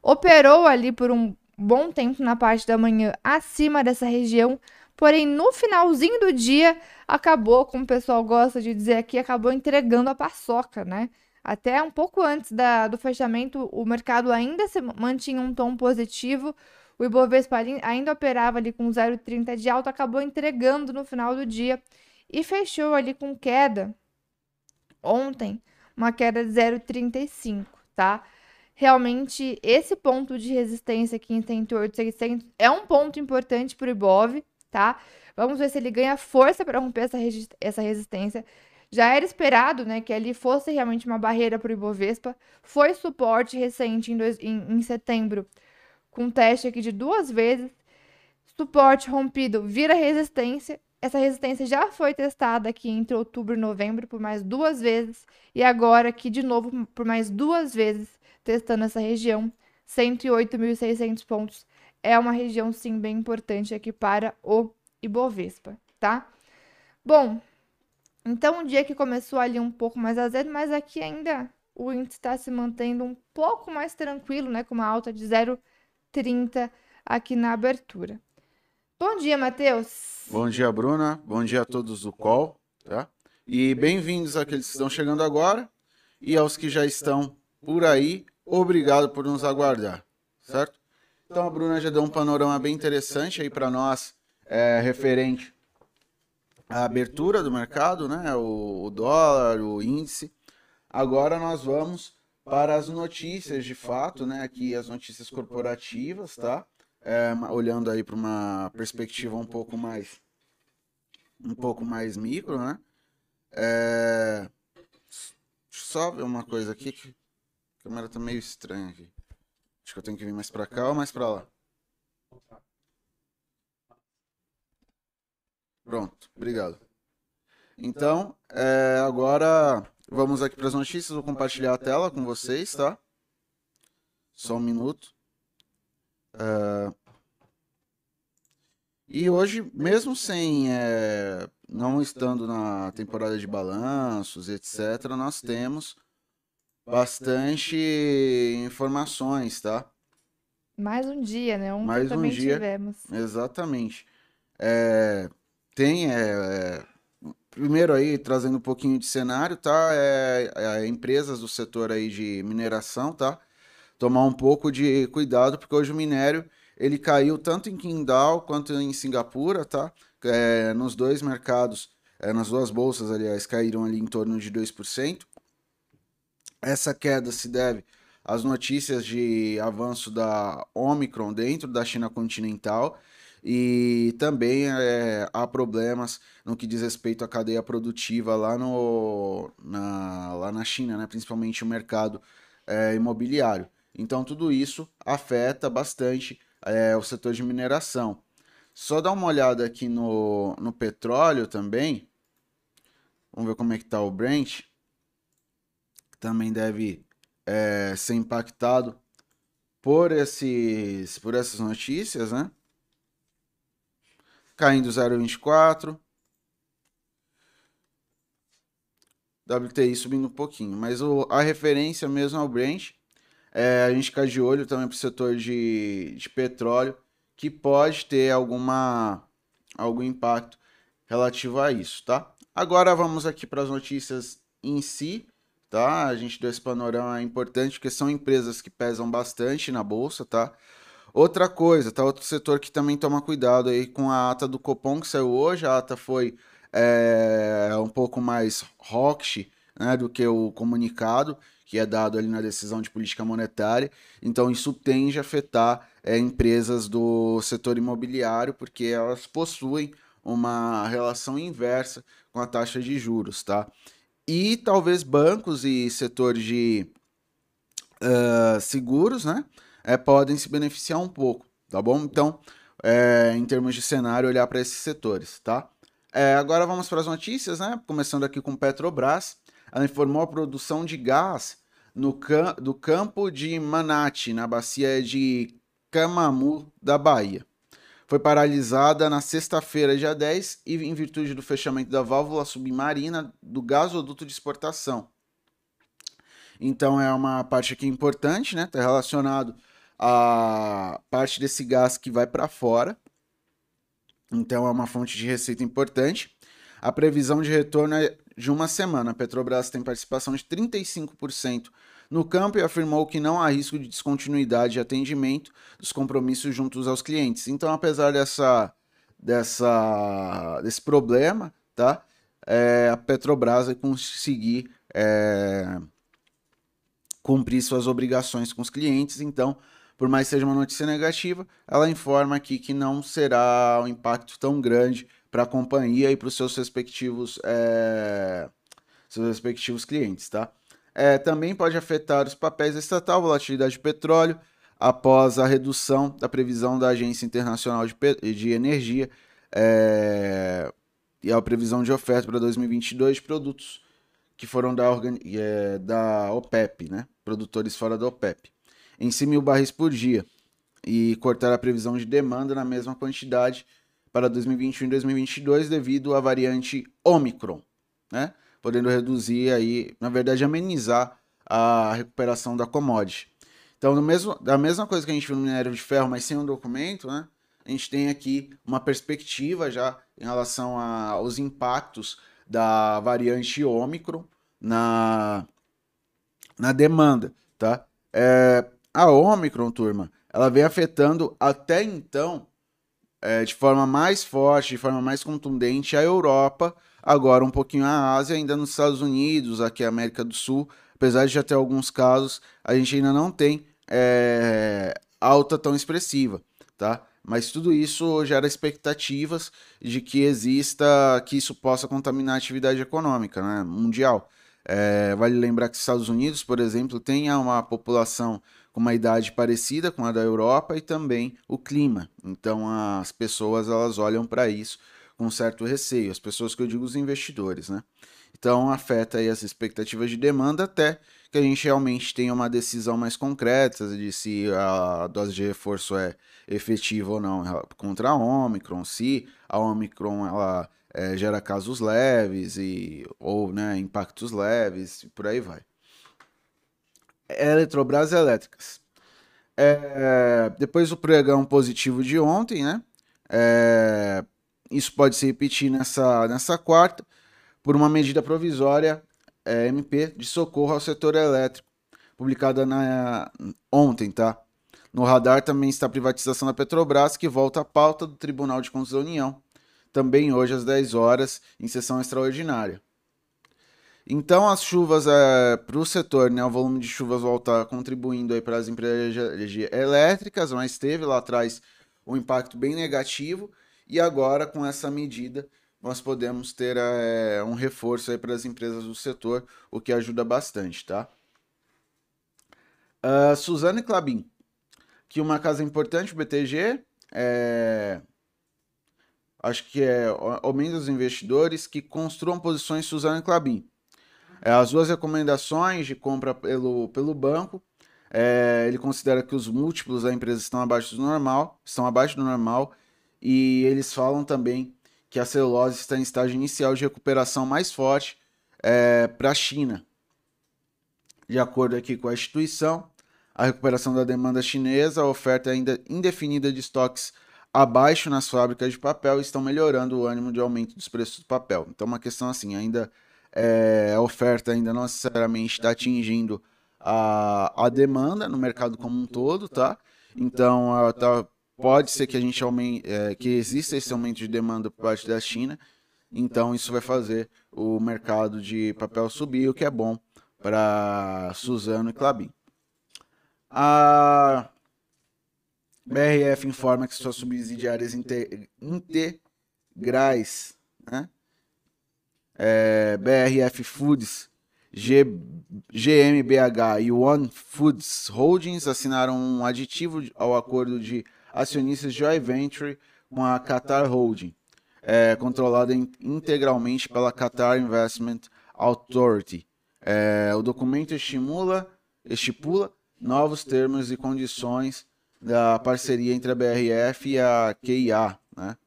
operou ali por um bom tempo na parte da manhã acima dessa região, porém no finalzinho do dia acabou, como o pessoal gosta de dizer aqui, acabou entregando a paçoca, né? Até um pouco antes da, do fechamento, o mercado ainda se mantinha um tom positivo. O Ibovespa ainda operava ali com 0,30 de alta, acabou entregando no final do dia e fechou ali com queda ontem, uma queda de 0,35, tá? Realmente, esse ponto de resistência aqui em 108,600 é um ponto importante para o Ibov, tá? Vamos ver se ele ganha força para romper essa, essa resistência. Já era esperado né, que ali fosse realmente uma barreira para o Ibovespa. Foi suporte recente em, dois, em, em setembro com teste aqui de duas vezes. Suporte rompido vira resistência. Essa resistência já foi testada aqui entre outubro e novembro por mais duas vezes. E agora aqui de novo por mais duas vezes, testando essa região. 108.600 pontos. É uma região, sim, bem importante aqui para o Ibovespa, tá? Bom, então um dia que começou ali um pouco mais azedo, mas aqui ainda o índice está se mantendo um pouco mais tranquilo, né? Com uma alta de 0,30 aqui na abertura. Bom dia, Matheus. Bom dia, Bruna. Bom dia a todos do call, tá? E bem-vindos àqueles que estão chegando agora e aos que já estão por aí. Obrigado por nos aguardar, certo? Então a Bruna já deu um panorama bem interessante aí para nós, é, referente à abertura do mercado, né? O, o dólar, o índice. Agora nós vamos para as notícias de fato, né? Aqui as notícias corporativas, tá? é, olhando aí para uma perspectiva um pouco mais um pouco mais micro, né? É, só ver uma coisa aqui que a câmera tá meio estranha aqui. Acho que eu tenho que vir mais para cá ou mais para lá. Pronto, obrigado. Então, é, agora vamos aqui para as notícias. Vou compartilhar a tela com vocês, tá? Só um minuto. Uh, e hoje, mesmo sem é, não estando na temporada de balanços, etc., nós temos bastante informações, tá? Mais um dia, né? Um Mais um dia. Tivemos. Exatamente. É, tem é, primeiro aí trazendo um pouquinho de cenário, tá? É, é, empresas do setor aí de mineração, tá? tomar um pouco de cuidado, porque hoje o minério ele caiu tanto em Qingdao quanto em Singapura, tá? É, nos dois mercados, é, nas duas bolsas, aliás, caíram ali em torno de 2%. Essa queda se deve às notícias de avanço da Omicron dentro da China continental e também é, há problemas no que diz respeito à cadeia produtiva lá, no, na, lá na China, né? principalmente o mercado é, imobiliário. Então, tudo isso afeta bastante é, o setor de mineração. Só dar uma olhada aqui no, no petróleo também. Vamos ver como é que está o Brent. Também deve é, ser impactado por, esses, por essas notícias, né? Caindo 0,24. WTI subindo um pouquinho. Mas o, a referência mesmo é o Brent é, a gente fica de olho também para o setor de, de petróleo, que pode ter alguma, algum impacto relativo a isso, tá? Agora vamos aqui para as notícias em si, tá? A gente deu esse panorama importante, porque são empresas que pesam bastante na bolsa, tá? Outra coisa, tá? Outro setor que também toma cuidado aí com a ata do Copom que saiu hoje. A ata foi é, um pouco mais hawkish né, do que o comunicado que é dado ali na decisão de política monetária. Então, isso tende a afetar é, empresas do setor imobiliário, porque elas possuem uma relação inversa com a taxa de juros, tá? E talvez bancos e setor de uh, seguros, né, é, podem se beneficiar um pouco, tá bom? Então, é, em termos de cenário, olhar para esses setores, tá? É, agora vamos para as notícias, né? Começando aqui com Petrobras. Ela informou a produção de gás no cam do campo de Manati, na bacia de Camamu, da Bahia. Foi paralisada na sexta-feira, dia 10, e em virtude do fechamento da válvula submarina do gasoduto de exportação. Então é uma parte aqui importante, né? Está relacionado a parte desse gás que vai para fora. Então é uma fonte de receita importante. A previsão de retorno é de uma semana. A Petrobras tem participação de 35% no campo e afirmou que não há risco de descontinuidade de atendimento dos compromissos juntos aos clientes. Então, apesar dessa, dessa, desse problema, tá? É, a Petrobras vai conseguir é, cumprir suas obrigações com os clientes. Então, por mais que seja uma notícia negativa, ela informa aqui que não será um impacto tão grande para a companhia e para os seus respectivos é, seus respectivos clientes, tá? É, também pode afetar os papéis estatal, volatilidade de petróleo, após a redução da previsão da Agência Internacional de, de Energia é, e a previsão de oferta para 2022 de produtos que foram da, é, da OPEP, né? produtores fora da OPEP, em 100 mil barris por dia, e cortar a previsão de demanda na mesma quantidade para 2021 e 2022 devido à variante Omicron, né? Podendo reduzir aí, na verdade, amenizar a recuperação da commodity. Então, no mesmo, da mesma coisa que a gente viu no minério de ferro, mas sem um documento, né? A gente tem aqui uma perspectiva já em relação aos impactos da variante Ômicron na, na demanda, tá? É, a Ômicron, turma, ela vem afetando até então é, de forma mais forte, de forma mais contundente a Europa, agora um pouquinho a Ásia, ainda nos Estados Unidos, aqui a América do Sul, apesar de já ter alguns casos, a gente ainda não tem é, alta tão expressiva, tá? Mas tudo isso gera expectativas de que exista, que isso possa contaminar a atividade econômica né, mundial. É, vale lembrar que os Estados Unidos, por exemplo, tem uma população com uma idade parecida com a da Europa e também o clima. Então as pessoas elas olham para isso com certo receio, as pessoas que eu digo os investidores, né? Então afeta aí as expectativas de demanda até que a gente realmente tenha uma decisão mais concreta de se a dose de reforço é efetiva ou não contra a Omicron, se a Omicron ela é, gera casos leves e ou né, impactos leves e por aí vai. Eletrobras Elétricas. É, depois do pregão positivo de ontem, né? É, isso pode se repetir nessa, nessa quarta por uma medida provisória é, MP de socorro ao setor elétrico, publicada na, ontem, tá? No radar também está a privatização da Petrobras, que volta à pauta do Tribunal de Contas da União, também hoje às 10 horas, em sessão extraordinária. Então, as chuvas é, para o setor, né, o volume de chuvas volta contribuindo para as empresas elétricas, mas teve lá atrás um impacto bem negativo, e agora com essa medida nós podemos ter é, um reforço para as empresas do setor, o que ajuda bastante, tá? Uh, Suzane Clabin, que uma casa importante, o BTG, é... acho que é aumenta os investidores que construam posições Suzane Clabin. É, as duas recomendações de compra pelo, pelo banco, é, ele considera que os múltiplos da empresa estão abaixo do normal, estão abaixo do normal, e eles falam também que a celulose está em estágio inicial de recuperação mais forte é, para a China. De acordo aqui com a instituição, a recuperação da demanda chinesa, a oferta ainda indefinida de estoques abaixo nas fábricas de papel estão melhorando o ânimo de aumento dos preços do papel. Então, uma questão assim, ainda é, a oferta ainda não necessariamente está atingindo a, a demanda no mercado como um todo, tá? Então, ela está pode ser que a gente aumente, é, que exista esse aumento de demanda por parte da China. Então isso vai fazer o mercado de papel subir, o que é bom para Suzano e Clabin. A BRF informa que suas subsidiárias integrais, né? É, BRF Foods, G, GMBH e One Foods Holdings assinaram um aditivo ao acordo de acionistas joint venture com a Qatar Holding, é, controlada integralmente pela Qatar Investment Authority. É, o documento estimula, estipula novos termos e condições da parceria entre a BRF e a QIA. Né?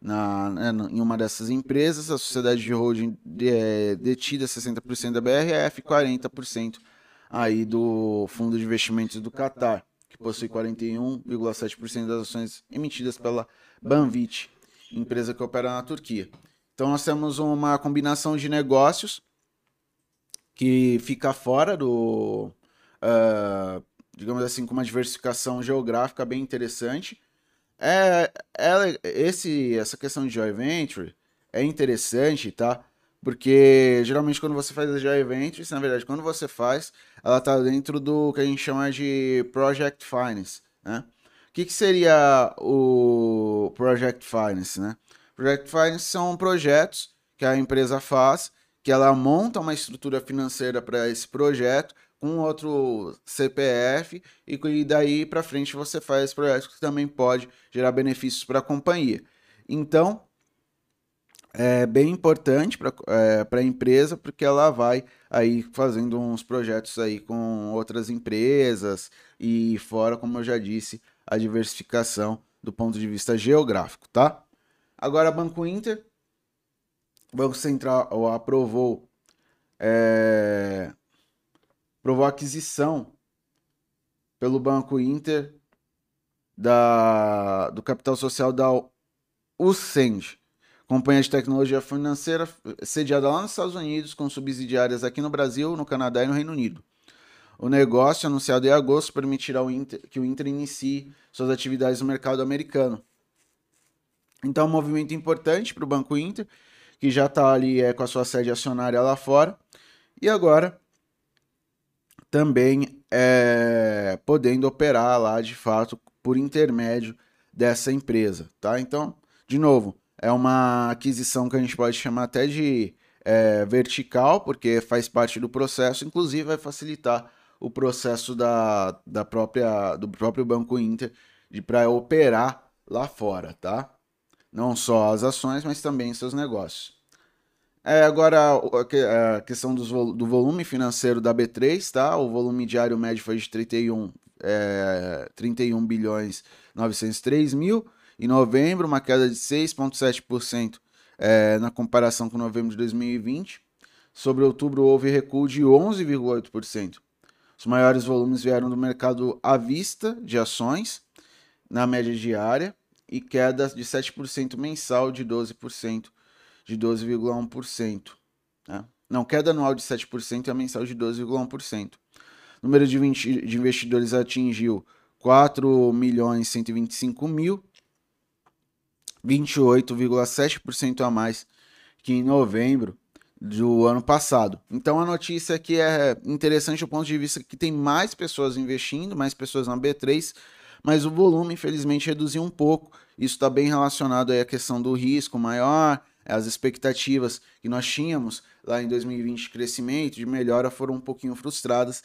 Na, né, em uma dessas empresas, a sociedade de holding é, detida 60% da BRF e 40% aí do fundo de investimentos do Qatar que possui 41,7% das ações emitidas pela Banvit, empresa que opera na Turquia. Então nós temos uma combinação de negócios que fica fora do, uh, digamos assim, com uma diversificação geográfica bem interessante. É, ela, esse, essa questão de joint venture é interessante, tá? Porque geralmente quando você faz a joint venture, na verdade, quando você faz, ela está dentro do que a gente chama de Project Finance, né? O que, que seria o Project Finance, né? Project Finance são projetos que a empresa faz, que ela monta uma estrutura financeira para esse projeto, com outro CPF e daí para frente você faz projetos que também pode gerar benefícios para a companhia. Então, é bem importante para é, a empresa porque ela vai aí fazendo uns projetos aí com outras empresas e fora, como eu já disse, a diversificação do ponto de vista geográfico, tá? Agora, Banco Inter, Banco Central aprovou é, aprovou a aquisição pelo Banco Inter da, do capital social da Usend, companhia de tecnologia financeira sediada lá nos Estados Unidos, com subsidiárias aqui no Brasil, no Canadá e no Reino Unido. O negócio, anunciado em agosto, permitirá Inter, que o Inter inicie suas atividades no mercado americano. Então, um movimento importante para o Banco Inter, que já está ali é, com a sua sede acionária lá fora, e agora também é, podendo operar lá de fato por intermédio dessa empresa, tá? Então, de novo, é uma aquisição que a gente pode chamar até de é, vertical, porque faz parte do processo, inclusive vai facilitar o processo da, da própria, do próprio Banco Inter para operar lá fora, tá? Não só as ações, mas também seus negócios. É, agora, a questão do, do volume financeiro da B3, tá? O volume diário médio foi de 31, é, 31 bilhões 903 mil. Em novembro, uma queda de 6,7% é, na comparação com novembro de 2020. Sobre outubro, houve recuo de 11,8%. Os maiores volumes vieram do mercado à vista de ações, na média diária, e queda de 7% mensal de 12%, de 12,1%. Né? Não, queda anual de 7% e a mensal de 12,1%. O número de, 20, de investidores atingiu 4 milhões 125 mil, 28,7% a mais que em novembro do ano passado. Então a notícia aqui é interessante do ponto de vista que tem mais pessoas investindo, mais pessoas na B3, mas o volume infelizmente reduziu um pouco. Isso está bem relacionado à questão do risco maior, as expectativas que nós tínhamos lá em 2020 de crescimento, de melhora, foram um pouquinho frustradas.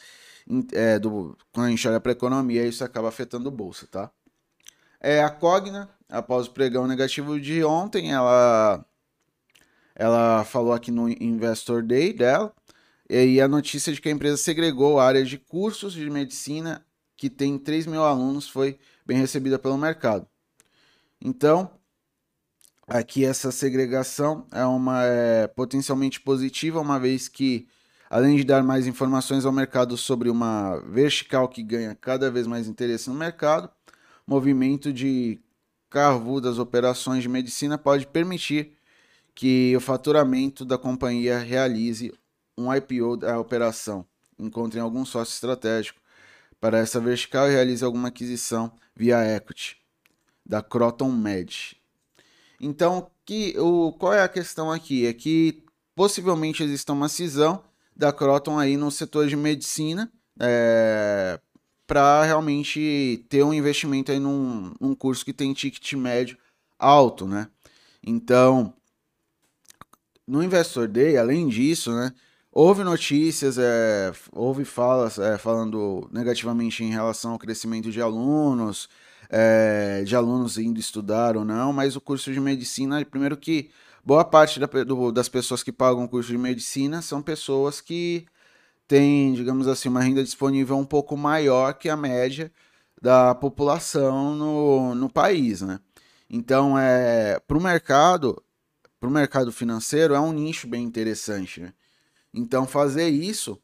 É, do, quando a gente olha para a economia, isso acaba afetando a bolsa, tá? É, a Cogna, após o pregão negativo de ontem, ela, ela falou aqui no Investor Day dela, e a notícia de que a empresa segregou a área de cursos de medicina, que tem 3 mil alunos, foi bem recebida pelo mercado. Então, aqui essa segregação é uma é, potencialmente positiva, uma vez que, além de dar mais informações ao mercado sobre uma vertical que ganha cada vez mais interesse no mercado, movimento de carro das operações de medicina pode permitir que o faturamento da companhia realize um IPO da operação, encontre algum sócio estratégico para essa vertical e realize alguma aquisição via equity da Croton Med. Então, que, o, qual é a questão aqui? É que possivelmente exista uma cisão da Croton aí no setor de medicina é, para realmente ter um investimento aí num, num curso que tem ticket médio alto, né? Então, no Investor Day, além disso, né, houve notícias, é, houve falas é, falando negativamente em relação ao crescimento de alunos, é, de alunos indo estudar ou não, mas o curso de medicina, primeiro que boa parte da, do, das pessoas que pagam o curso de medicina são pessoas que têm, digamos assim, uma renda disponível um pouco maior que a média da população no, no país, né? Então, é, para o mercado, para o mercado financeiro, é um nicho bem interessante, né? Então, fazer isso,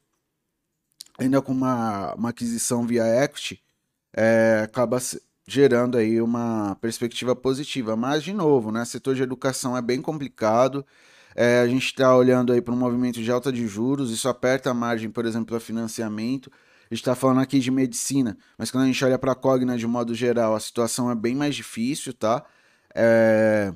ainda com uma, uma aquisição via equity, é, acaba gerando aí uma perspectiva positiva. Mas, de novo, né, setor de educação é bem complicado. É, a gente está olhando aí para um movimento de alta de juros, isso aperta a margem, por exemplo, para financiamento. A gente está falando aqui de medicina, mas quando a gente olha para a Cogna de modo geral, a situação é bem mais difícil, tá? É,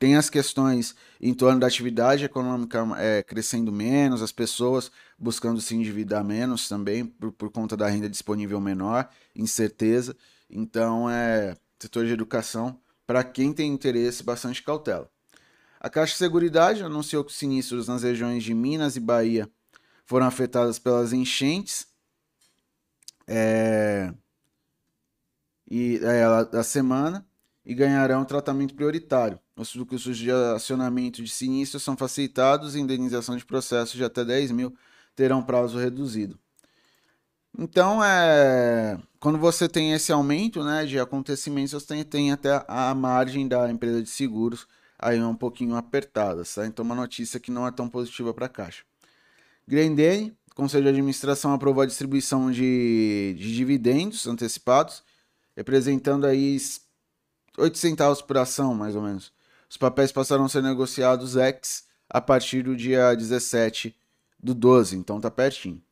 tem as questões em torno da atividade econômica é, crescendo menos, as pessoas buscando se endividar menos também por, por conta da renda disponível menor, incerteza. Então, é setor de educação, para quem tem interesse, bastante cautela. A Caixa de Seguridade anunciou que os sinistros nas regiões de Minas e Bahia foram afetados pelas enchentes é, e, é, da semana e ganharão tratamento prioritário. Os fluxos de acionamento de sinistro são facilitados e indenização de processos de até 10 mil terão prazo reduzido. Então, é, quando você tem esse aumento né, de acontecimentos, você tem, tem até a margem da empresa de seguros aí um pouquinho apertada. Tá? Então, uma notícia que não é tão positiva para a Caixa. Grendene, Conselho de Administração aprovou a distribuição de, de dividendos antecipados, representando aí 8 centavos por ação, mais ou menos. Os papéis passaram a ser negociados ex a partir do dia 17 do 12, então tá pertinho.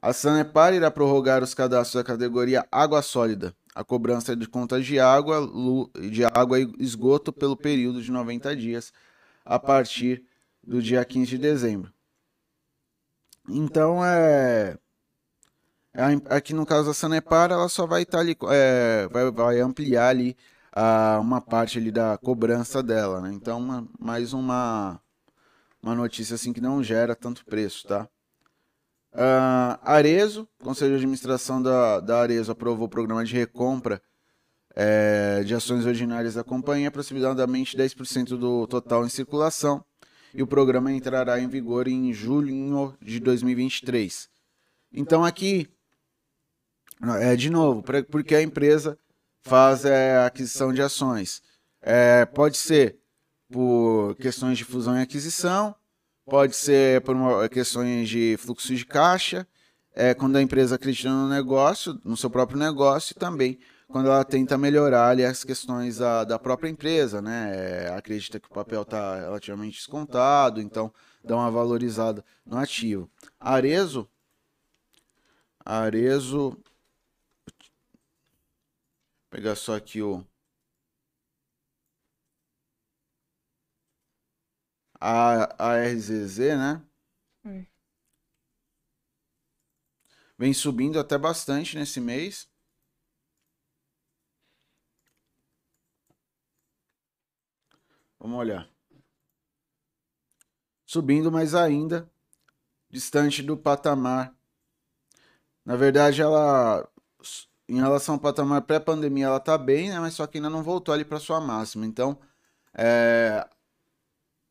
A Sanepar irá prorrogar os cadastros da categoria água sólida, a cobrança de contas de água, de água e esgoto pelo período de 90 dias, a partir do dia 15 de dezembro. Então, é, é aqui no caso da Sanepar, ela só vai estar tá ali, é, vai, vai ampliar ali a, uma parte ali da cobrança dela, né? Então, uma, mais uma, uma notícia assim que não gera tanto preço, tá? Uh, Arezo, Conselho de Administração da, da Arezo aprovou o programa de recompra é, de ações ordinárias da companhia, aproximadamente 10% do total em circulação, e o programa entrará em vigor em julho de 2023. Então aqui, é de novo, porque a empresa faz é, a aquisição de ações. É, pode ser por questões de fusão e aquisição, pode ser por uma, questões de fluxo de caixa, é, quando a empresa acredita no negócio, no seu próprio negócio, e também quando ela tenta melhorar ali, as questões da, da própria empresa, né? É, acredita que o papel está relativamente descontado, então dá uma valorizada no ativo. Arezo, Arezo, Vou pegar só aqui o a, a RZZ, né? Hum. Vem subindo até bastante nesse mês. Vamos olhar. Subindo, mas ainda distante do patamar. Na verdade, ela em relação ao patamar pré-pandemia, ela tá bem, né? Mas só que ainda não voltou ali para sua máxima. Então, é,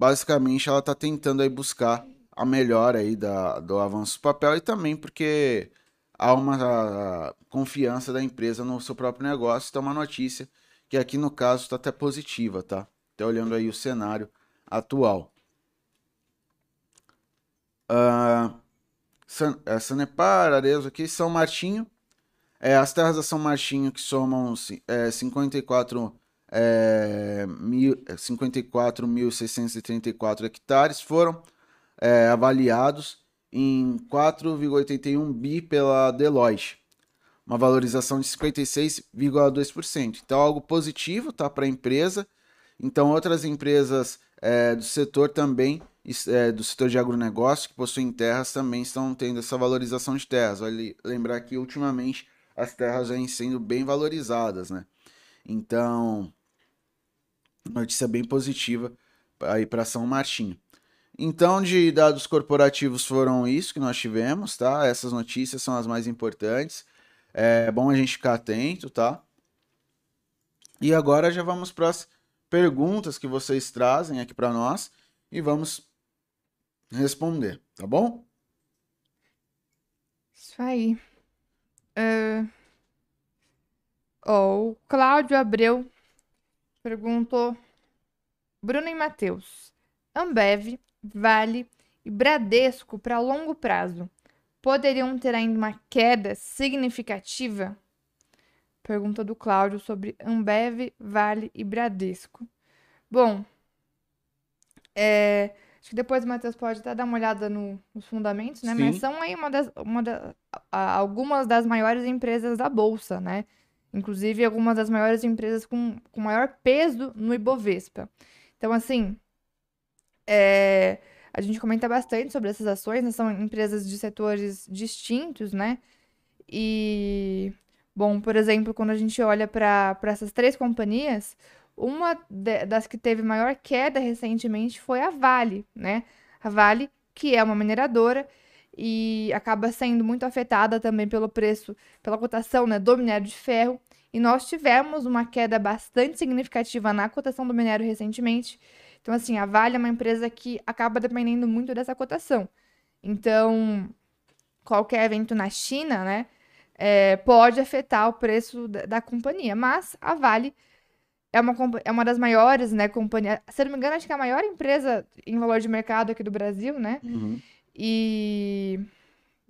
basicamente ela está tentando aí buscar a melhora aí da, do avanço do papel e também porque há uma confiança da empresa no seu próprio negócio. Então, uma notícia que aqui no caso está até positiva, tá? Até olhando aí o cenário atual. Uh, San, é, Sanepar, Arezzo aqui, São Martinho. É, as terras da São Martinho que somam é, 54 é, 54.634 hectares foram é, avaliados em 4,81 bi pela Deloitte, uma valorização de 56,2%. Então, algo positivo tá, para a empresa. Então, outras empresas é, do setor também, é, do setor de agronegócio, que possuem terras, também estão tendo essa valorização de terras. Vale lembrar que, ultimamente, as terras vêm sendo bem valorizadas, né? Então, Notícia bem positiva aí para São Martinho. Então, de dados corporativos foram isso que nós tivemos, tá? Essas notícias são as mais importantes. É bom a gente ficar atento, tá? E agora já vamos para as perguntas que vocês trazem aqui para nós e vamos responder, tá bom? Isso aí. Uh... Oh, o Cláudio Abreu perguntou Bruno e Matheus. Ambev, Vale e Bradesco para longo prazo poderiam ter ainda uma queda significativa? Pergunta do Cláudio sobre Ambev, Vale e Bradesco. Bom, é, acho que depois o Matheus pode até dar uma olhada no, nos fundamentos, né? Sim. Mas são aí uma das, uma da, algumas das maiores empresas da Bolsa, né? Inclusive, algumas das maiores empresas com, com maior peso no Ibovespa. Então, assim, é, a gente comenta bastante sobre essas ações, né? São empresas de setores distintos, né? E, bom, por exemplo, quando a gente olha para essas três companhias, uma de, das que teve maior queda recentemente foi a Vale, né? A Vale, que é uma mineradora e acaba sendo muito afetada também pelo preço, pela cotação né, do minério de ferro. E nós tivemos uma queda bastante significativa na cotação do minério recentemente. Então, assim, a Vale é uma empresa que acaba dependendo muito dessa cotação. Então, qualquer evento na China, né, é, pode afetar o preço da, da, companhia. Mas a Vale é uma, é uma das maiores, né, companhias. Se não me engano, acho que é a maior empresa em valor de mercado aqui do Brasil, né? Uhum. E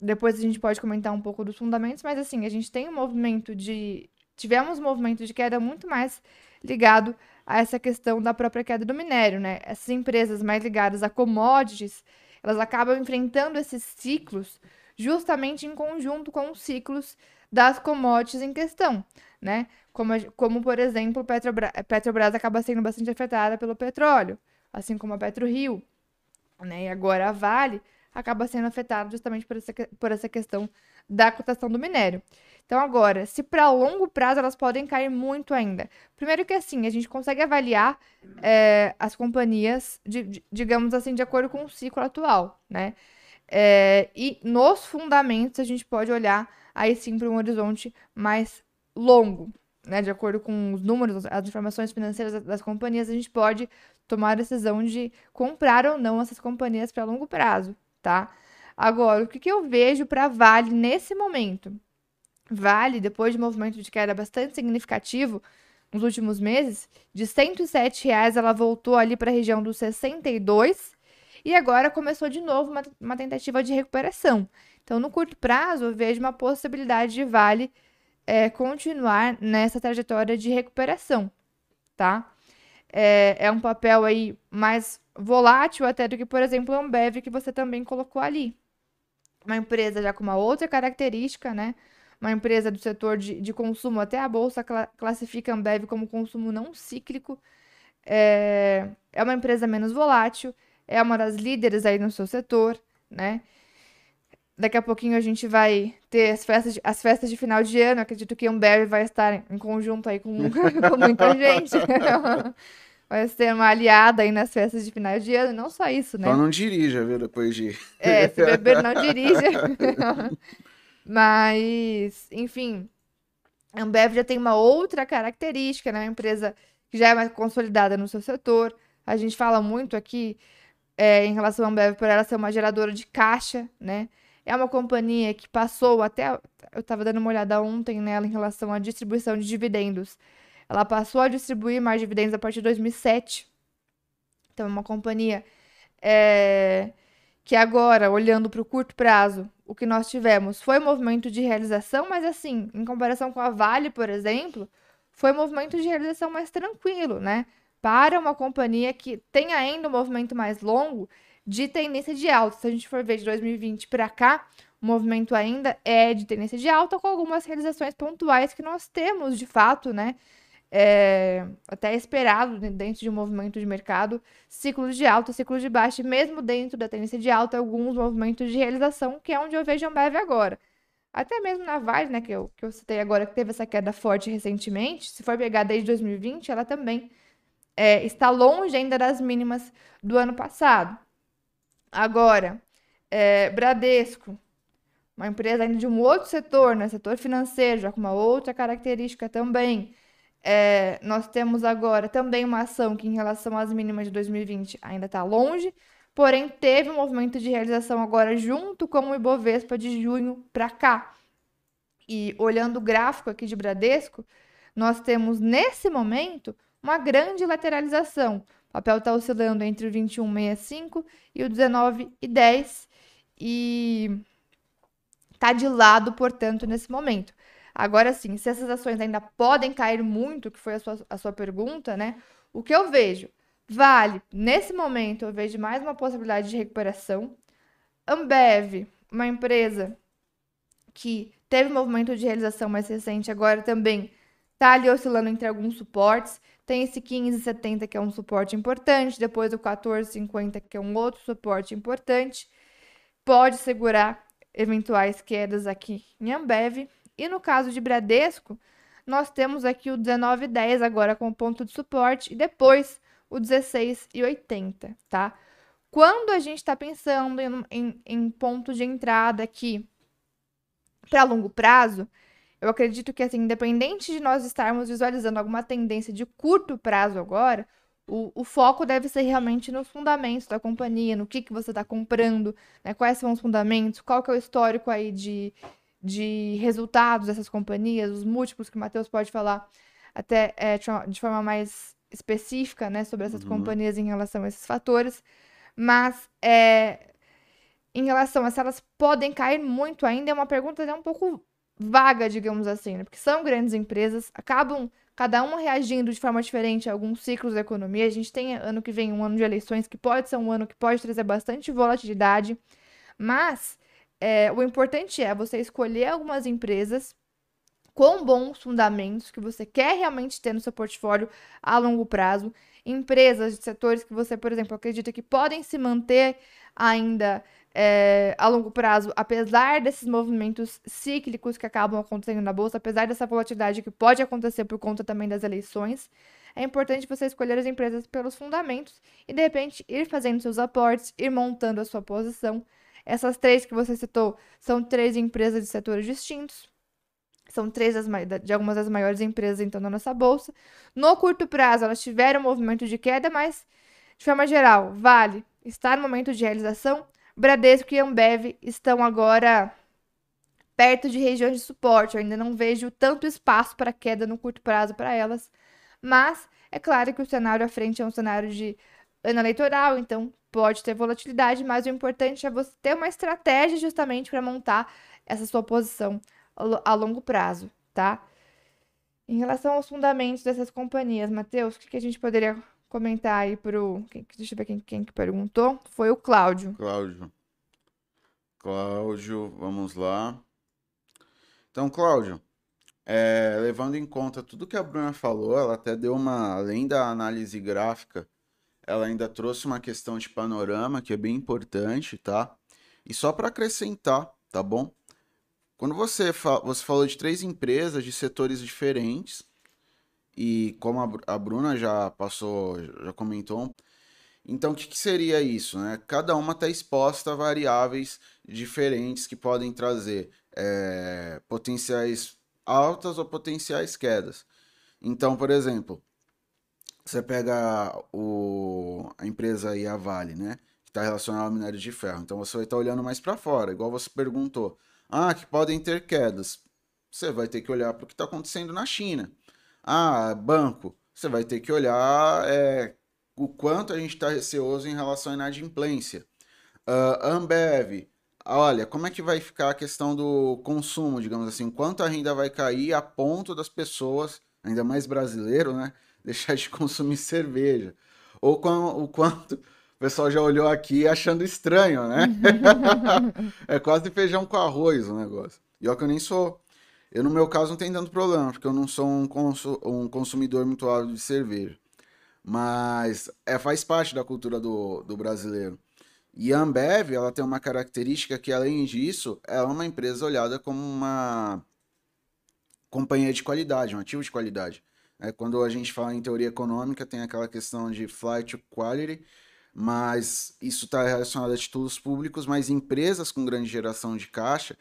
depois a gente pode comentar um pouco dos fundamentos, mas assim, a gente tem um movimento de tivemos um movimento de queda muito mais ligado a essa questão da própria queda do minério, né? Essas empresas mais ligadas a commodities, elas acabam enfrentando esses ciclos justamente em conjunto com os ciclos das commodities em questão, né? Como, como por exemplo, Petrobras, Petrobras acaba sendo bastante afetada pelo petróleo, assim como a PetroRio, né? E agora a Vale acaba sendo afetada justamente por essa, por essa questão da cotação do minério. Então, agora, se para longo prazo elas podem cair muito ainda. Primeiro que assim, a gente consegue avaliar é, as companhias, de, de, digamos assim, de acordo com o ciclo atual, né? É, e nos fundamentos a gente pode olhar aí sim para um horizonte mais longo, né? De acordo com os números, as informações financeiras das companhias, a gente pode tomar a decisão de comprar ou não essas companhias para longo prazo, tá? Agora, o que, que eu vejo para Vale nesse momento? Vale, depois de um movimento de queda bastante significativo nos últimos meses, de 107 reais ela voltou ali para a região dos 62 e agora começou de novo uma, uma, tentativa de recuperação. Então, no curto prazo, eu vejo uma possibilidade de Vale é, continuar nessa trajetória de recuperação, tá? É, é um papel aí mais volátil até do que, por exemplo, a Ambev, que você também colocou ali. Uma empresa já com uma outra característica, né? uma empresa do setor de, de consumo, até a Bolsa cla classifica a Ambev como consumo não cíclico, é, é uma empresa menos volátil, é uma das líderes aí no seu setor, né? Daqui a pouquinho a gente vai ter as festas de, as festas de final de ano. Acredito que a Ambev vai estar em conjunto aí com, [laughs] com muita gente. [laughs] vai ser uma aliada aí nas festas de final de ano. Não só isso, né? Só não dirija, viu? Depois de. É, se beber, não dirija. [laughs] Mas, enfim, a Ambev já tem uma outra característica, né? Uma empresa que já é mais consolidada no seu setor. A gente fala muito aqui é, em relação à Ambev por ela ser uma geradora de caixa, né? É uma companhia que passou até. Eu estava dando uma olhada ontem nela em relação à distribuição de dividendos. Ela passou a distribuir mais dividendos a partir de 2007. Então, é uma companhia é, que agora, olhando para o curto prazo, o que nós tivemos foi movimento de realização, mas assim, em comparação com a Vale, por exemplo, foi movimento de realização mais tranquilo, né? Para uma companhia que tem ainda um movimento mais longo de tendência de alta. Se a gente for ver de 2020 para cá, o movimento ainda é de tendência de alta, com algumas realizações pontuais que nós temos, de fato, né? É, até esperado dentro de um movimento de mercado, ciclos de alta, ciclos de baixa, e mesmo dentro da tendência de alta, alguns movimentos de realização, que é onde eu vejo a Ambev agora. Até mesmo na Vale, né, que eu, que eu citei agora, que teve essa queda forte recentemente, se for pegar desde 2020, ela também é, está longe ainda das mínimas do ano passado. Agora, é, Bradesco, uma empresa ainda de um outro setor, né, setor financeiro, já com uma outra característica também, é, nós temos agora também uma ação que, em relação às mínimas de 2020, ainda está longe, porém teve um movimento de realização agora junto com o Ibovespa de junho para cá. E olhando o gráfico aqui de Bradesco, nós temos nesse momento uma grande lateralização. O papel está oscilando entre o 21,65 e o 19,10 e está de lado, portanto, nesse momento. Agora sim, se essas ações ainda podem cair muito, que foi a sua, a sua pergunta, né? O que eu vejo? Vale, nesse momento, eu vejo mais uma possibilidade de recuperação. Ambev, uma empresa que teve um movimento de realização mais recente, agora também está ali oscilando entre alguns suportes. Tem esse 15,70 que é um suporte importante, depois o 14,50 que é um outro suporte importante. Pode segurar eventuais quedas aqui em Ambev. E no caso de Bradesco, nós temos aqui o 19,10 agora como ponto de suporte e depois o 16,80, tá? Quando a gente está pensando em, em, em ponto de entrada aqui para longo prazo, eu acredito que, assim, independente de nós estarmos visualizando alguma tendência de curto prazo agora, o, o foco deve ser realmente nos fundamentos da companhia, no que, que você está comprando, né? quais são os fundamentos, qual que é o histórico aí de, de resultados dessas companhias, os múltiplos que o Matheus pode falar até é, de forma mais específica, né, sobre essas uhum. companhias em relação a esses fatores. Mas é, em relação a se elas podem cair muito ainda, é uma pergunta até um pouco vaga, digamos assim, né? Porque são grandes empresas, acabam cada uma reagindo de forma diferente a alguns ciclos da economia. A gente tem ano que vem um ano de eleições que pode ser um ano que pode trazer bastante volatilidade, mas é, o importante é você escolher algumas empresas com bons fundamentos que você quer realmente ter no seu portfólio a longo prazo, empresas de setores que você, por exemplo, acredita que podem se manter ainda é, a longo prazo, apesar desses movimentos cíclicos que acabam acontecendo na bolsa, apesar dessa volatilidade que pode acontecer por conta também das eleições, é importante você escolher as empresas pelos fundamentos e de repente ir fazendo seus aportes, ir montando a sua posição. Essas três que você citou são três empresas de setores distintos. São três das, de algumas das maiores empresas então da nossa bolsa. No curto prazo, elas tiveram um movimento de queda, mas de forma geral, Vale está no momento de realização Bradesco e Ambev estão agora perto de regiões de suporte. Eu ainda não vejo tanto espaço para queda no curto prazo para elas. Mas é claro que o cenário à frente é um cenário de ano eleitoral, então pode ter volatilidade, mas o importante é você ter uma estratégia justamente para montar essa sua posição a longo prazo, tá? Em relação aos fundamentos dessas companhias, Matheus, o que, que a gente poderia comentar aí pro. Deixa eu ver quem, quem que perguntou. Foi o Cláudio. Cláudio. Cláudio, vamos lá. Então, Cláudio, é, levando em conta tudo que a Bruna falou, ela até deu uma. Além da análise gráfica, ela ainda trouxe uma questão de panorama que é bem importante, tá? E só para acrescentar, tá bom? Quando você, fa você falou de três empresas de setores diferentes, e como a, Bruna já passou, já comentou, então o que, que seria isso? Né? Cada uma está exposta a variáveis diferentes que podem trazer é, potenciais altas ou potenciais quedas. Então, por exemplo, você pega o, a empresa aí, a Vale, né? Que está relacionada ao minério de ferro. Então você vai estar tá olhando mais para fora, igual você perguntou. Ah, que podem ter quedas. Você vai ter que olhar para o que está acontecendo na China. Ah, banco, você vai ter que olhar é, o quanto a gente está receoso em relação à inadimplência. Uh, Ambev, olha, como é que vai ficar a questão do consumo, digamos assim, quanto a renda vai cair a ponto das pessoas, ainda mais brasileiro, né, [laughs] deixar de consumir cerveja. Ou o quanto o pessoal já olhou aqui achando estranho, né? [laughs] é quase feijão com arroz o negócio. E ó que eu nem sou eu, no meu caso, não tem tanto problema, porque eu não sou um, consu um consumidor muito ávido de cerveja. Mas é, faz parte da cultura do, do brasileiro. E a Ambev, ela tem uma característica que, além disso, ela é uma empresa olhada como uma companhia de qualidade, um ativo de qualidade. É, quando a gente fala em teoria econômica, tem aquela questão de flight to quality, mas isso está relacionado a títulos públicos, mas empresas com grande geração de caixa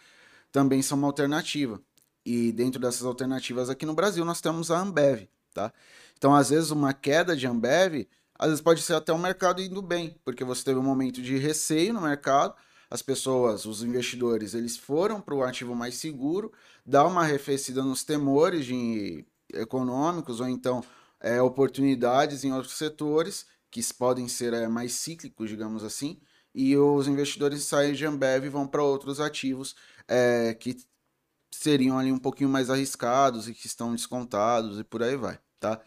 também são uma alternativa. E dentro dessas alternativas aqui no Brasil nós temos a Ambev, tá? Então, às vezes, uma queda de Ambev, às vezes pode ser até o mercado indo bem, porque você teve um momento de receio no mercado, as pessoas, os investidores, eles foram para o ativo mais seguro, dá uma arrefecida nos temores de econômicos ou então é, oportunidades em outros setores que podem ser é, mais cíclicos, digamos assim, e os investidores saem de Ambev e vão para outros ativos é, que seriam ali um pouquinho mais arriscados e que estão descontados e por aí vai, tá?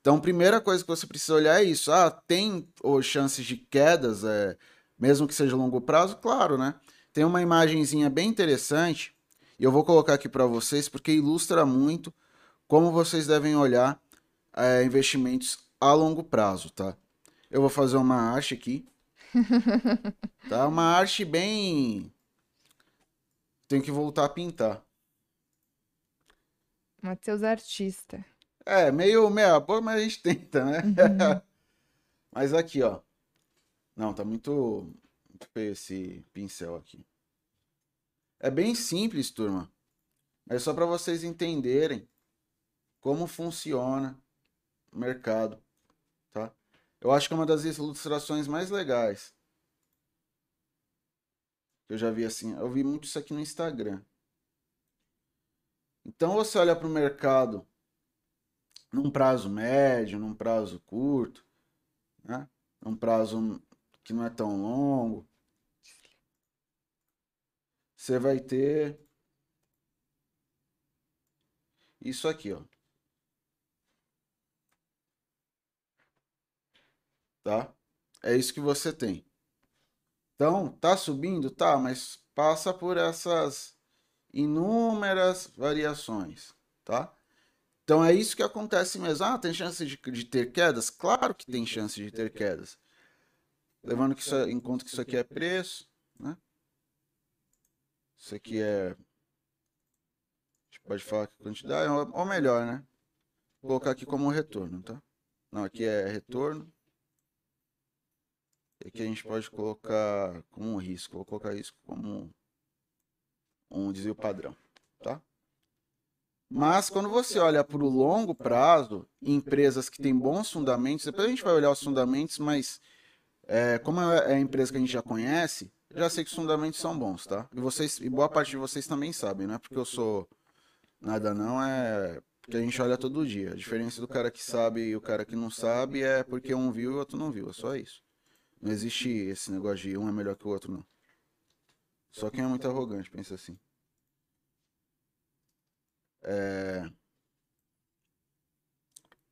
Então, primeira coisa que você precisa olhar é isso. Ah, tem ou, chances de quedas, é, mesmo que seja longo prazo? Claro, né? Tem uma imagenzinha bem interessante e eu vou colocar aqui para vocês porque ilustra muito como vocês devem olhar é, investimentos a longo prazo, tá? Eu vou fazer uma arte aqui. [laughs] tá? Uma arte bem... Tenho que voltar a pintar. Matheus Artista. É, meio meia boa, mas a gente tenta, né? Uhum. [laughs] mas aqui, ó. Não, tá muito, muito feio esse pincel aqui. É bem simples, turma. É só para vocês entenderem como funciona o mercado, tá? Eu acho que é uma das ilustrações mais legais. Eu já vi assim, eu vi muito isso aqui no Instagram. Então você olha para o mercado num prazo médio, num prazo curto, né? num prazo que não é tão longo, você vai ter isso aqui, ó. Tá? É isso que você tem. Então, tá subindo? Tá, mas passa por essas inúmeras variações, tá? Então é isso que acontece mesmo. Ah, tem chance de, de ter quedas? Claro que tem chance de ter quedas. Levando que isso, é, em conta que isso aqui é preço, né? Isso aqui é. A gente pode falar que quantidade, ou melhor, né? Vou colocar aqui como retorno, tá? Não, aqui é retorno. E aqui a gente pode colocar como um risco. Vou colocar isso como um desvio padrão, tá? Mas quando você olha para o longo prazo, empresas que têm bons fundamentos, depois a gente vai olhar os fundamentos, mas é, como é a empresa que a gente já conhece, já sei que os fundamentos são bons, tá? E vocês, e boa parte de vocês também sabem, não é porque eu sou nada não, é porque a gente olha todo dia. A diferença do cara que sabe e o cara que não sabe é porque um viu e o outro não viu, é só isso. Não existe esse negócio de um é melhor que o outro, não. Só quem é muito arrogante pensa assim. É...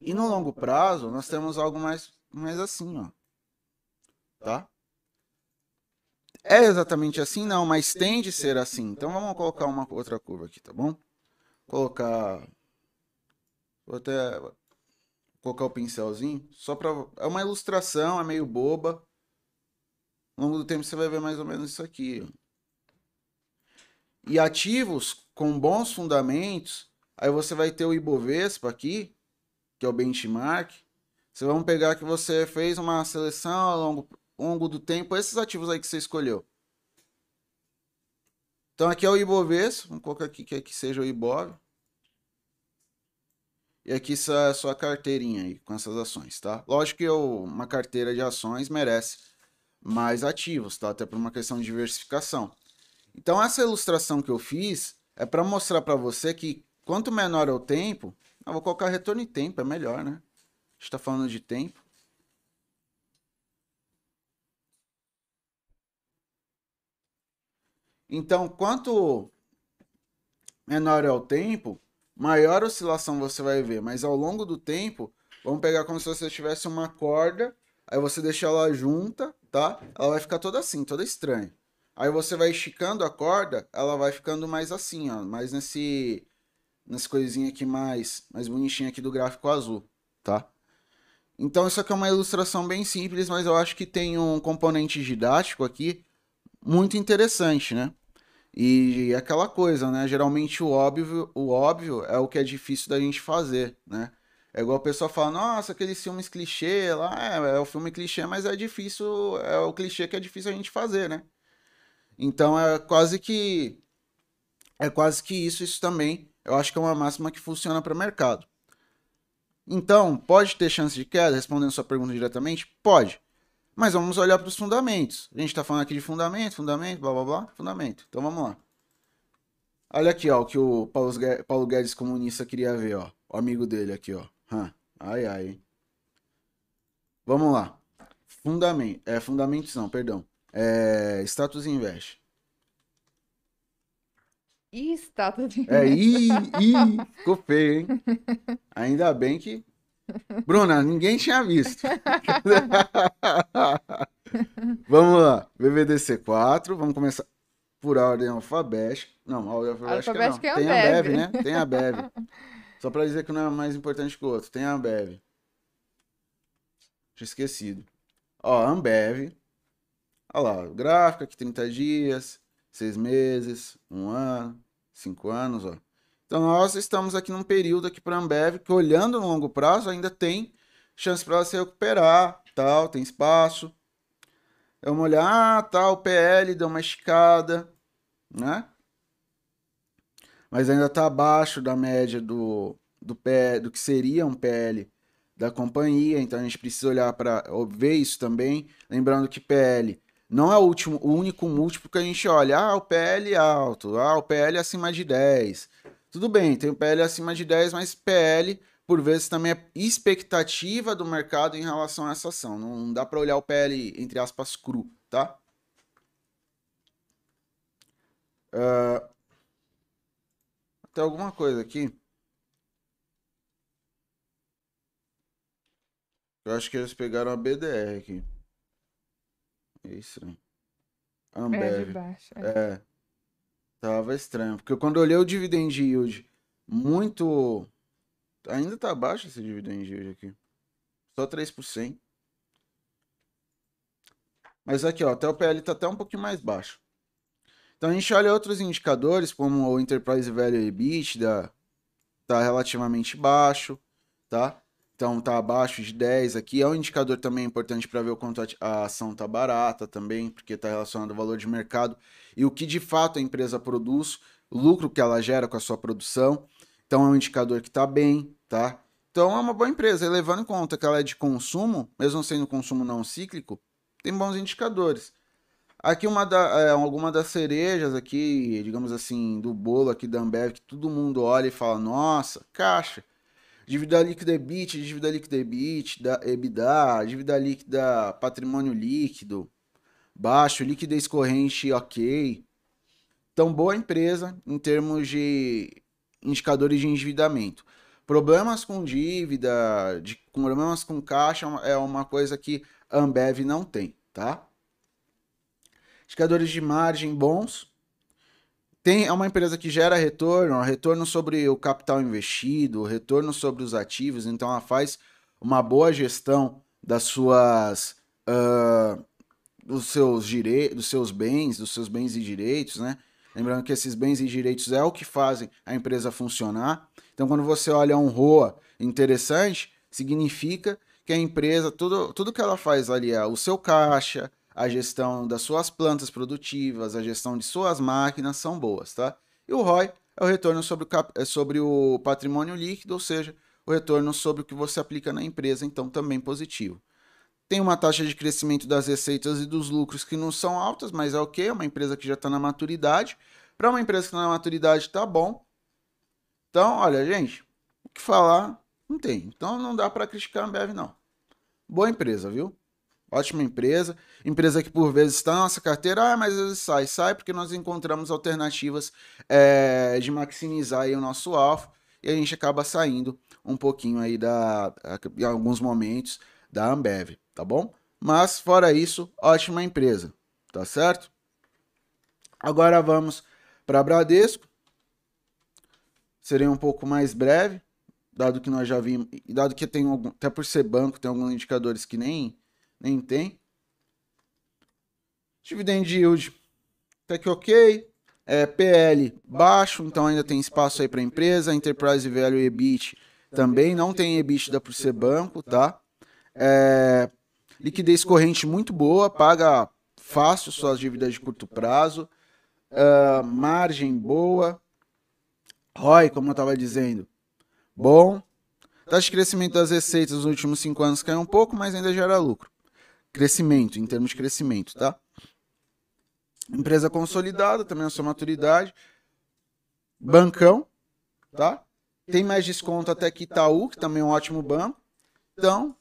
E no longo prazo, nós temos algo mais, mais assim, ó. Tá? É exatamente assim? Não, mas tende a ser assim. Então vamos colocar uma outra curva aqui, tá bom? Colocar. Vou até colocar o pincelzinho. Só para. É uma ilustração, é meio boba. Ao longo do tempo você vai ver mais ou menos isso aqui. E ativos com bons fundamentos, aí você vai ter o Ibovespa aqui, que é o benchmark. Você vai pegar que você fez uma seleção ao longo, ao longo do tempo, esses ativos aí que você escolheu. Então aqui é o Ibovespa, vamos colocar aqui que aqui seja o Ibov. E aqui é a sua carteirinha aí com essas ações, tá? Lógico que eu, uma carteira de ações merece mais ativos, tá? Até por uma questão de diversificação. Então essa ilustração que eu fiz é para mostrar para você que quanto menor é o tempo, eu vou colocar retorno em tempo, é melhor, né? A gente está falando de tempo. Então, quanto menor é o tempo, maior oscilação você vai ver. Mas ao longo do tempo, vamos pegar como se você tivesse uma corda, aí você deixa ela junta, tá? Ela vai ficar toda assim, toda estranha. Aí você vai esticando a corda, ela vai ficando mais assim, ó, mais nesse nessa coisinha aqui mais mais bonitinha aqui do gráfico azul, tá? Então isso aqui é uma ilustração bem simples, mas eu acho que tem um componente didático aqui muito interessante, né? E aquela coisa, né? Geralmente o óbvio, o óbvio é o que é difícil da gente fazer, né? É igual a pessoa fala, nossa, aqueles filmes clichê lá, é, é o filme clichê, mas é difícil, é o clichê que é difícil a gente fazer, né? Então é quase que é quase que isso, isso também. Eu acho que é uma máxima que funciona para o mercado. Então, pode ter chance de queda, respondendo sua pergunta diretamente? Pode. Mas vamos olhar para os fundamentos. A gente está falando aqui de fundamento, fundamento, blá blá blá, fundamento. Então vamos lá. Olha aqui, ó, o que o Paulo Guedes comunista queria ver, ó. O amigo dele aqui, ó. Hum. Ai, ai. Hein? Vamos lá. Fundamento. É, fundamentos não, perdão. É, status invest. Ih, status invest. É, ih, ih, ficou feio, hein? Ainda bem que. Bruna, ninguém tinha visto. [laughs] vamos lá. BBDC4, vamos começar por ordem alfabética. Não, ordem alfabética, alfabética não. É Tem a Bev, né? Tem a Bev. Só pra dizer que não é mais importante que o outro. Tem a Ambev. Tinha esquecido. Ó, Ambev. Olha lá, gráfico aqui 30 dias, 6 meses, 1 ano, 5 anos, ó. Então nós estamos aqui num período aqui para a Ambev que olhando no longo prazo ainda tem chance para ela se recuperar, tal, tem espaço. Vamos olhar, ah, tá, o PL deu uma esticada, né? Mas ainda está abaixo da média do, do, PL, do que seria um PL da companhia, então a gente precisa olhar para ver isso também. Lembrando que PL não é o, último, o único múltiplo que a gente olha. Ah, o PL é alto, ah, o PL é acima de 10. Tudo bem, tem o PL acima de 10, mas PL, por vezes, também é expectativa do mercado em relação a essa ação. Não dá para olhar o PL, entre aspas, cru, tá? Uh, tem alguma coisa aqui? Eu acho que eles pegaram a BDR aqui. É estranho. Ambev. É, de baixo. É. é. Tava estranho. Porque quando eu olhei o dividend yield, muito. Ainda tá baixo esse dividend yield aqui. Só 3%. Mas aqui, ó, até o PL tá até um pouquinho mais baixo. Então a gente olha outros indicadores, como o Enterprise Value EBITDA, tá relativamente baixo, tá? Então tá abaixo de 10 aqui. É um indicador também importante para ver o quanto a ação tá barata também, porque está relacionado ao valor de mercado e o que de fato a empresa produz, o lucro que ela gera com a sua produção. Então é um indicador que está bem, tá? Então é uma boa empresa. E levando em conta que ela é de consumo, mesmo sendo consumo não cíclico, tem bons indicadores. Aqui uma da, é, alguma das cerejas aqui, digamos assim, do bolo aqui da Ambev, que todo mundo olha e fala, nossa, caixa Dívida líquida EBIT, dívida líquida EBIT, da EBITDA, dívida líquida patrimônio líquido, baixo, liquidez corrente ok. Então, boa empresa em termos de indicadores de endividamento. Problemas com dívida, de, problemas com caixa é uma coisa que a Ambev não tem, tá? Indicadores de margem bons, tem, é uma empresa que gera retorno, retorno sobre o capital investido, retorno sobre os ativos, então ela faz uma boa gestão das suas uh, dos seus direitos, dos seus bens, dos seus bens e direitos, né? Lembrando que esses bens e direitos é o que fazem a empresa funcionar. Então, quando você olha um ROA interessante, significa que a empresa, tudo, tudo que ela faz ali é o seu caixa, a gestão das suas plantas produtivas, a gestão de suas máquinas são boas, tá? E o ROI é o retorno sobre o, cap... É sobre o patrimônio líquido, ou seja, o retorno sobre o que você aplica na empresa, então também positivo. Tem uma taxa de crescimento das receitas e dos lucros que não são altas, mas é ok, é uma empresa que já está na maturidade. Para uma empresa que está na maturidade, tá bom. Então, olha, gente, o que falar não tem. Então não dá para criticar a Ambev, não. Boa empresa, viu? Ótima empresa. Empresa que por vezes está na nossa carteira, ah, mas às vezes sai. Sai porque nós encontramos alternativas é, de maximizar aí o nosso alvo e a gente acaba saindo um pouquinho aí da, em alguns momentos da Ambev, tá bom? Mas fora isso, ótima empresa, tá certo? Agora vamos para Bradesco. Serei um pouco mais breve, dado que nós já vimos, dado que tem algum, até por ser banco, tem alguns indicadores que nem nem tem. Dividend yield, até que ok. É, PL baixo, então ainda tem espaço aí para empresa. Enterprise Value EBIT também não tem EBITDA por ser banco, tá? É, liquidez corrente muito boa, paga fácil suas dívidas de curto prazo. Uh, margem boa. ROI, como eu estava dizendo, bom. Taxa de crescimento das receitas nos últimos cinco anos caiu um pouco, mas ainda gera lucro crescimento, em termos de crescimento, tá? Empresa consolidada, também a sua maturidade. Bancão, tá? Tem mais desconto até que Itaú, que também é um ótimo banco. Então,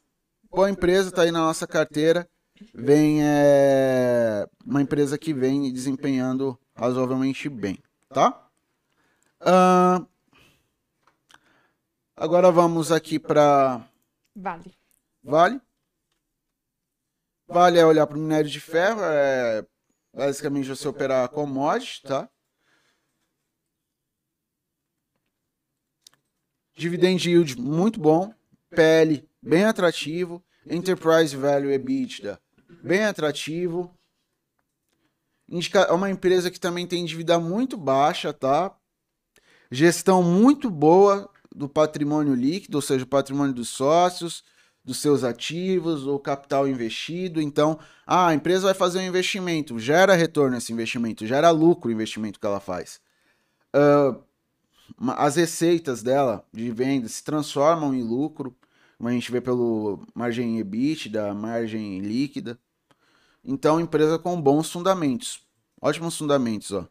boa empresa, tá aí na nossa carteira. Vem é, uma empresa que vem desempenhando razoavelmente bem, tá? Uh, agora vamos aqui para Vale. Vale. Vale é olhar para o minério de ferro, é basicamente você operar commodity, tá? Dividend yield muito bom, PL bem atrativo, Enterprise Value EBITDA bem atrativo. É uma empresa que também tem dívida muito baixa, tá? Gestão muito boa do patrimônio líquido, ou seja, patrimônio dos sócios dos seus ativos, o capital investido. Então, ah, a empresa vai fazer um investimento, gera retorno esse investimento, gera lucro o investimento que ela faz. Uh, as receitas dela de venda se transformam em lucro, como a gente vê pelo margem EBIT, da margem líquida. Então, empresa com bons fundamentos, ótimos fundamentos, ó.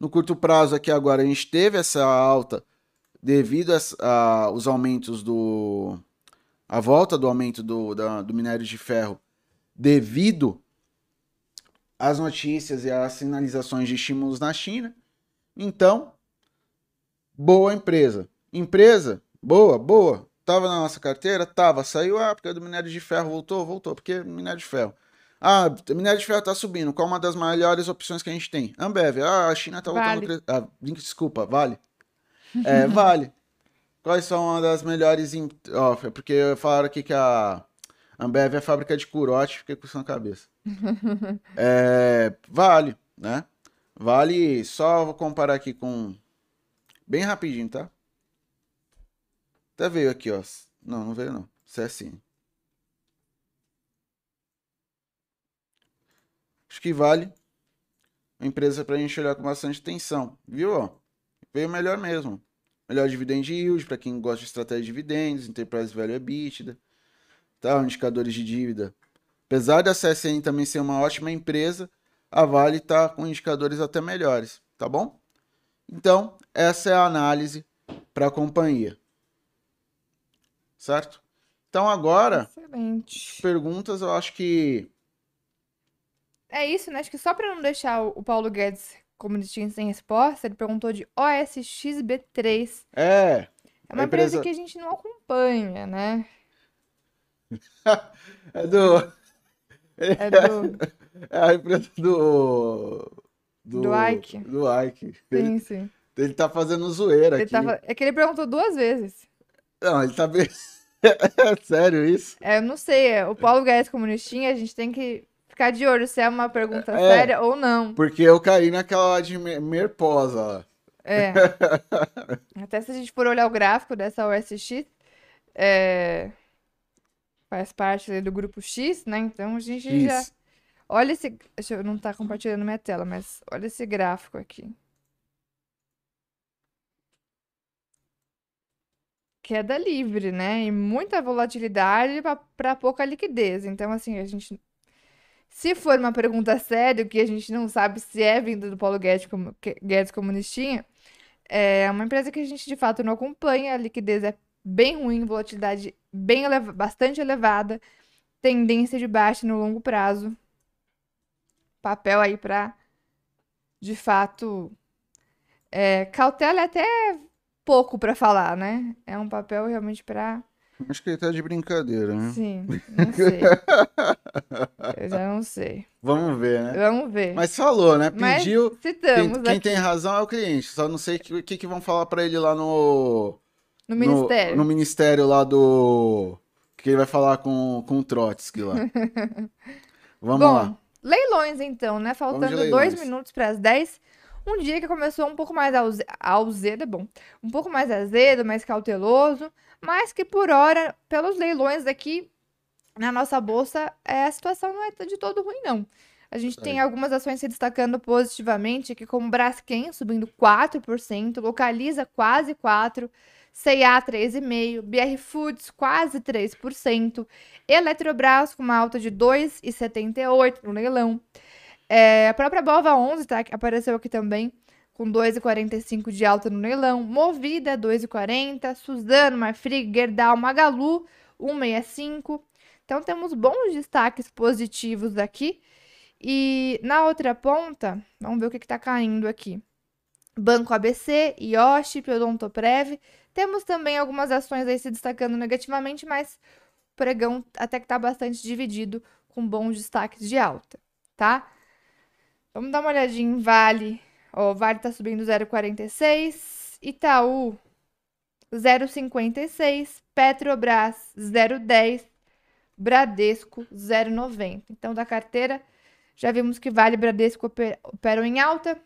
No curto prazo aqui agora a gente teve essa alta devido aos aumentos do a volta do aumento do, da, do minério de ferro devido às notícias e às sinalizações de estímulos na China. Então, boa empresa. Empresa, boa, boa. Tava na nossa carteira? Tava. Saiu, ah, porque do minério de ferro voltou? Voltou, porque minério de ferro. Ah, minério de ferro tá subindo. Qual uma das melhores opções que a gente tem? Ambev. Ah, a China tá voltando. Vale. Ah, desculpa, vale. É, vale. Quais são uma das melhores. Ó, oh, porque falaram aqui que a Ambev é a fábrica de curote, fiquei com isso na cabeça. [laughs] é, vale, né? Vale, só vou comparar aqui com. Bem rapidinho, tá? Até veio aqui, ó. Não, não veio não. Isso é assim. Acho que vale. Uma empresa pra gente olhar com bastante atenção. Viu, ó? Veio melhor mesmo. Melhor dividend yield para quem gosta de estratégia de dividendos, Enterprise Value EBITDA, tá? indicadores de dívida. Apesar da CSN também ser uma ótima empresa, a Vale está com indicadores até melhores, tá bom? Então, essa é a análise para a companhia. Certo? Então agora, Excelente. perguntas, eu acho que é isso, né? Acho que só para não deixar o Paulo Guedes como tinha sem resposta, ele perguntou de OSXB3. É. É uma empresa... empresa que a gente não acompanha, né? [laughs] é do. É do. [laughs] É a empresa do. Do, do Ike. Do Ike. Sim, ele, sim. Ele tá fazendo zoeira ele aqui. Tava... É que ele perguntou duas vezes. Não, ele tá bem. [laughs] é sério isso? É, eu não sei. É, o Paulo Guedes comunistinha, a gente tem que ficar de olho se é uma pergunta é, séria ou não. Porque eu caí naquela de merposa lá. É. [laughs] Até se a gente for olhar o gráfico dessa OSX, é... faz parte do grupo X, né? Então a gente Isso. já. Olha esse. Deixa eu não estar tá compartilhando minha tela, mas olha esse gráfico aqui. Queda livre, né? E muita volatilidade para pouca liquidez. Então, assim, a gente se for uma pergunta séria, que a gente não sabe se é vindo do Paulo Guedes, como, Guedes Comunistinha, é uma empresa que a gente de fato não acompanha, a liquidez é bem ruim, volatilidade bem eleva bastante elevada, tendência de baixa no longo prazo. Papel aí para, de fato, é, cautela é até pouco para falar, né? É um papel realmente para Acho que ele tá de brincadeira, né? Sim, [laughs] não sei. Eu já não sei. Vamos ver, né? Vamos ver. Mas falou, né? Pediu. Quem, quem tem razão é o cliente. Só não sei o que, que, que vão falar para ele lá no. No ministério. No, no, ministério lá do. Que ele vai falar com, com o Trotsky lá. [laughs] Vamos Bom, lá. Leilões, então, né? Faltando dois minutos para as 10. Um dia que começou um pouco mais azedo, é bom. Um pouco mais azedo, mais cauteloso mas que por hora, pelos leilões aqui na nossa bolsa, é, a situação não é de todo ruim, não. A gente tem algumas ações se destacando positivamente, aqui como Braskem subindo 4%, Localiza quase 4%, C&A 3,5%, BR Foods quase 3%, Eletrobras com uma alta de 2,78% no leilão. É, a própria Bova 11 tá, apareceu aqui também, com 2,45 de alta no leilão. Movida, 2,40. Suzano, Marfrig, Gerdau, Magalu, 1,65. Então, temos bons destaques positivos aqui. E na outra ponta, vamos ver o que está caindo aqui. Banco ABC, Yoshi, Odontoprev. Temos também algumas ações aí se destacando negativamente, mas o pregão até que está bastante dividido, com bons destaques de alta, tá? Vamos dar uma olhadinha em Vale Ó, Vale tá subindo 0,46, Itaú 0,56, Petrobras 0,10, Bradesco 0,90. Então, da carteira, já vimos que Vale e Bradesco operam em alta.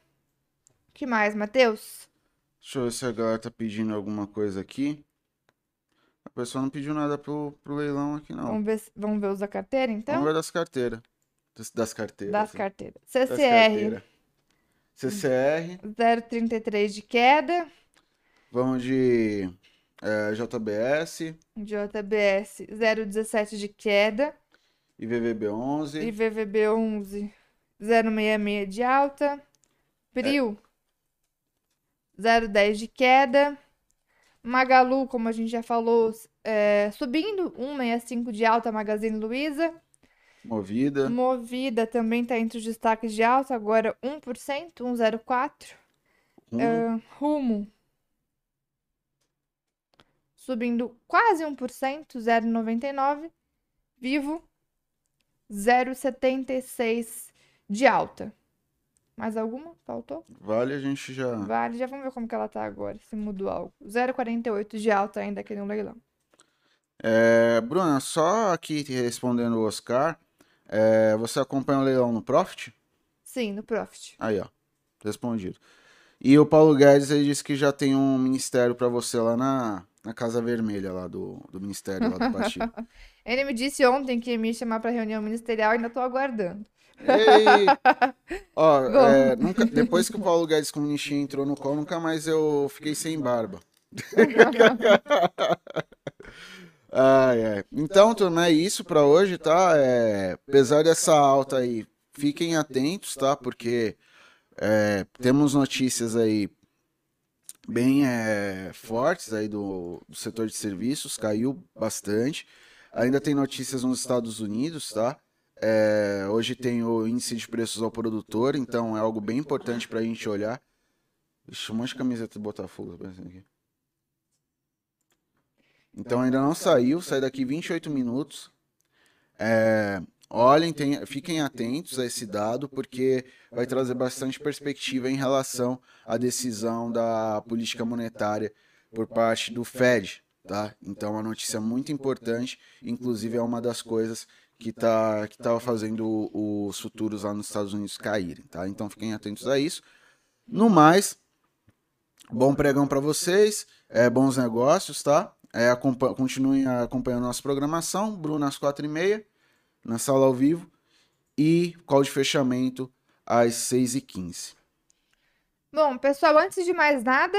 que mais, Matheus? Deixa eu ver se a galera tá pedindo alguma coisa aqui. pessoal não pediu nada pro, pro leilão aqui, não. Vamos ver, vamos ver os da carteira, então? Vamos ver das carteiras. Das, das carteiras. Das né? carteiras. Das CCR, carteiras. CCR. 0,33 de queda. Vamos de é, JBS JBS, 0,17 de queda. e VVB11. E VVB 11, 0,66 de alta. Prio, 0,10 de queda. Magalu, como a gente já falou, é, subindo, 1,65 de alta. Magazine Luiza. Movida. Movida também está entre os destaques de alta, agora 1%, 1,04%. Rumo. Ah, Rumo. Subindo quase 1%, 0,99. Vivo, 0,76 de alta. Mais alguma? Faltou? Vale, a gente já. Vale, já vamos ver como que ela tá agora, se mudou algo. 0,48 de alta ainda aqui no leilão. É, Bruna, só aqui respondendo o Oscar. É, você acompanha o leilão no Profit? Sim, no Profit. Aí, ó. Respondido. E o Paulo Guedes, ele disse que já tem um ministério pra você lá na, na Casa Vermelha, lá do, do ministério, lá do Pacheco. [laughs] Ele me disse ontem que ia me chamar para reunião ministerial e ainda tô aguardando. Ei! [laughs] Ó, é, nunca- depois que o Paulo Guedes Comunistinha entrou no colo, nunca mais eu fiquei sem barba. [laughs] Ai, ai. Então, turma, é isso pra hoje, tá? É, apesar dessa alta aí, fiquem atentos, tá? Porque é, temos notícias aí bem é, fortes aí do, do setor de serviços, caiu bastante. Ainda tem notícias nos Estados Unidos, tá? É, hoje tem o índice de preços ao produtor, então é algo bem importante pra gente olhar. Ixi, um monte de camiseta do Botafogo aparecendo aqui. Então ainda não saiu, sai daqui 28 minutos. É, olhem, tem- fiquem atentos a esse dado, porque vai trazer bastante perspectiva em relação à decisão da política monetária por parte do Fed, tá? Então uma notícia muito importante, inclusive é uma das coisas que tá que estava fazendo os futuros lá nos Estados Unidos caírem, tá? Então fiquem atentos a isso. No mais, bom pregão para vocês, é, bons negócios, tá? É, acompa- continuem acompanhando nossa programação, Bruno às quatro e meia, na sala ao vivo, e call de fechamento às seis e quinze. Bom, pessoal, antes de mais nada,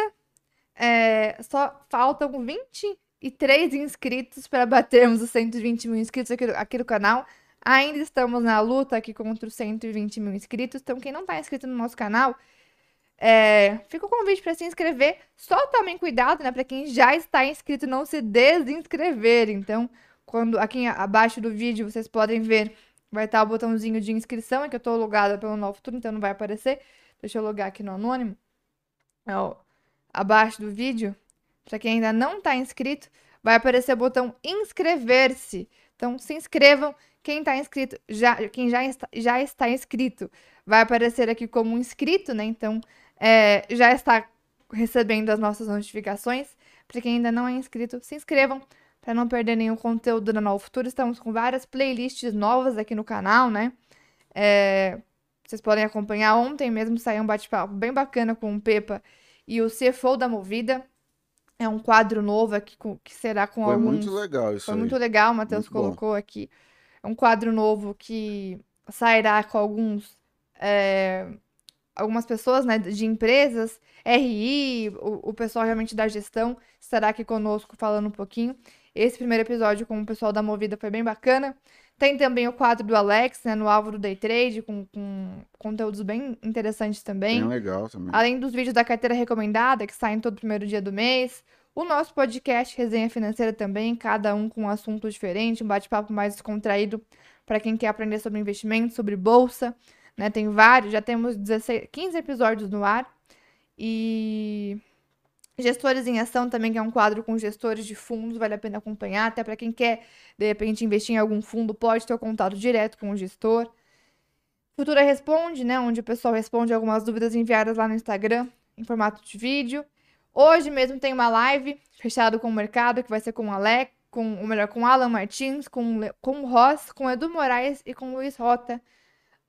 é, só faltam 23 inscritos para batermos os 120 mil inscritos aqui, aqui no canal. Ainda estamos na luta aqui contra os 120 mil inscritos. Então, quem não está inscrito no nosso canal, é, fica o convite para se inscrever. Só tomem cuidado, né? Para quem já está inscrito, não se desinscrever. Então, quando aqui abaixo do vídeo vocês podem ver, vai estar o botãozinho de inscrição. É que eu estou logada pelo Novo Futuro, então não vai aparecer. Deixa eu logar aqui no anônimo. Ó, abaixo do vídeo, para quem ainda não está inscrito, vai aparecer o botão inscrever-se. Então, se inscrevam. Quem está inscrito, já, quem já está, já está inscrito, vai aparecer aqui como inscrito, né? Então, é, já está recebendo as nossas notificações. Para quem ainda não é inscrito, se inscrevam para não perder nenhum conteúdo da Novo Futuro. Estamos com várias playlists novas aqui no canal, né? É, vocês podem acompanhar. Ontem mesmo saiu um bate-papo bem bacana com o Pepa e o CFO da Movida. É um quadro novo aqui com- que será com Foi alguns. muito legal isso Foi aí. muito legal, o Matheus Muito bom. colocou aqui. É um quadro novo que sairá com alguns. é, algumas pessoas, né, de empresas, RI, o, o pessoal realmente da gestão estará aqui conosco falando um pouquinho. Esse primeiro episódio com o pessoal da Movida foi bem bacana. Tem também o quadro do Alex, né, no alvo do Day Trade, com, com conteúdos bem interessantes também. Bem legal também. Além dos vídeos da carteira recomendada, que saem todo primeiro dia do mês. O nosso podcast Resenha Financeira também, cada um com um assunto diferente, um bate-papo mais descontraído para quem quer aprender sobre investimento, sobre bolsa. Né? Tem vários, já temos 16, 15 episódios no ar. E Gestores em Ação também, que é um quadro com gestores de fundos, vale a pena acompanhar, até para quem quer, de repente, investir em algum fundo, pode ter o contato direto com o gestor. Futura Responde, né, onde o pessoal responde algumas dúvidas enviadas lá no Instagram, em formato de vídeo. Hoje mesmo tem uma live fechada com o mercado, que vai ser com o Alec, com, ou melhor, com o Alan Martins, com, com o Ross, com o Edu Moraes e com o Luiz Rota,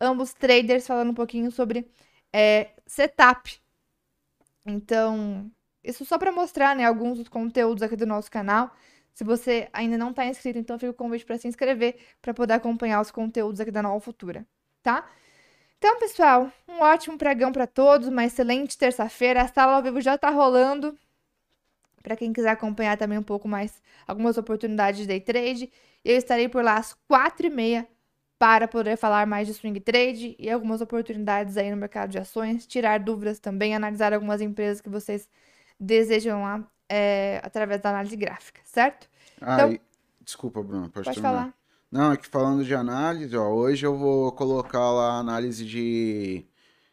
ambos traders, falando um pouquinho sobre é, setup. Então, isso só para mostrar, né, alguns dos conteúdos aqui do nosso canal. Se você ainda não está inscrito, então fica o convite para se inscrever para poder acompanhar os conteúdos aqui da Nova Futura, tá? Então, pessoal, um ótimo pregão para todos, uma excelente terça-feira. A sala ao vivo já está rolando. Para quem quiser acompanhar também um pouco mais algumas oportunidades de day trade, eu estarei por lá às quatro e meia para poder falar mais de swing trade e algumas oportunidades aí no mercado de ações, tirar dúvidas também, analisar algumas empresas que vocês desejam lá é, através da análise gráfica, certo? Ah, Então- e- desculpa, Bruno, pode, Pode falar. Não, é que falando de análise, ó, hoje eu vou colocar lá a análise de,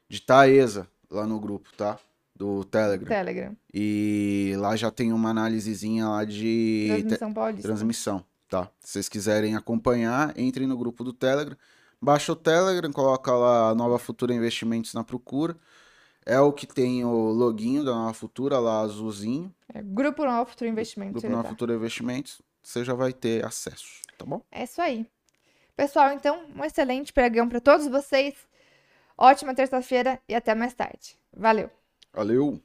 de Taesa lá no grupo, tá? Do Telegram. Telegram, E lá já tem uma análisezinha lá de transmissão paulista. transmissão, tá? Se vocês quiserem acompanhar, entrem no grupo do Telegram. Baixa o Telegram, coloca lá Nova Futura Investimentos na procura. É o que tem o loginho da Nova Futura lá azulzinho. É, Grupo Novo Futuro Investimento. Grupo Nova tá. Futura Investimentos. Você já vai ter acesso, tá bom? É isso aí. Pessoal, então, um excelente pregão para todos vocês. Ótima terça-feira e até mais tarde. Valeu! Valeu!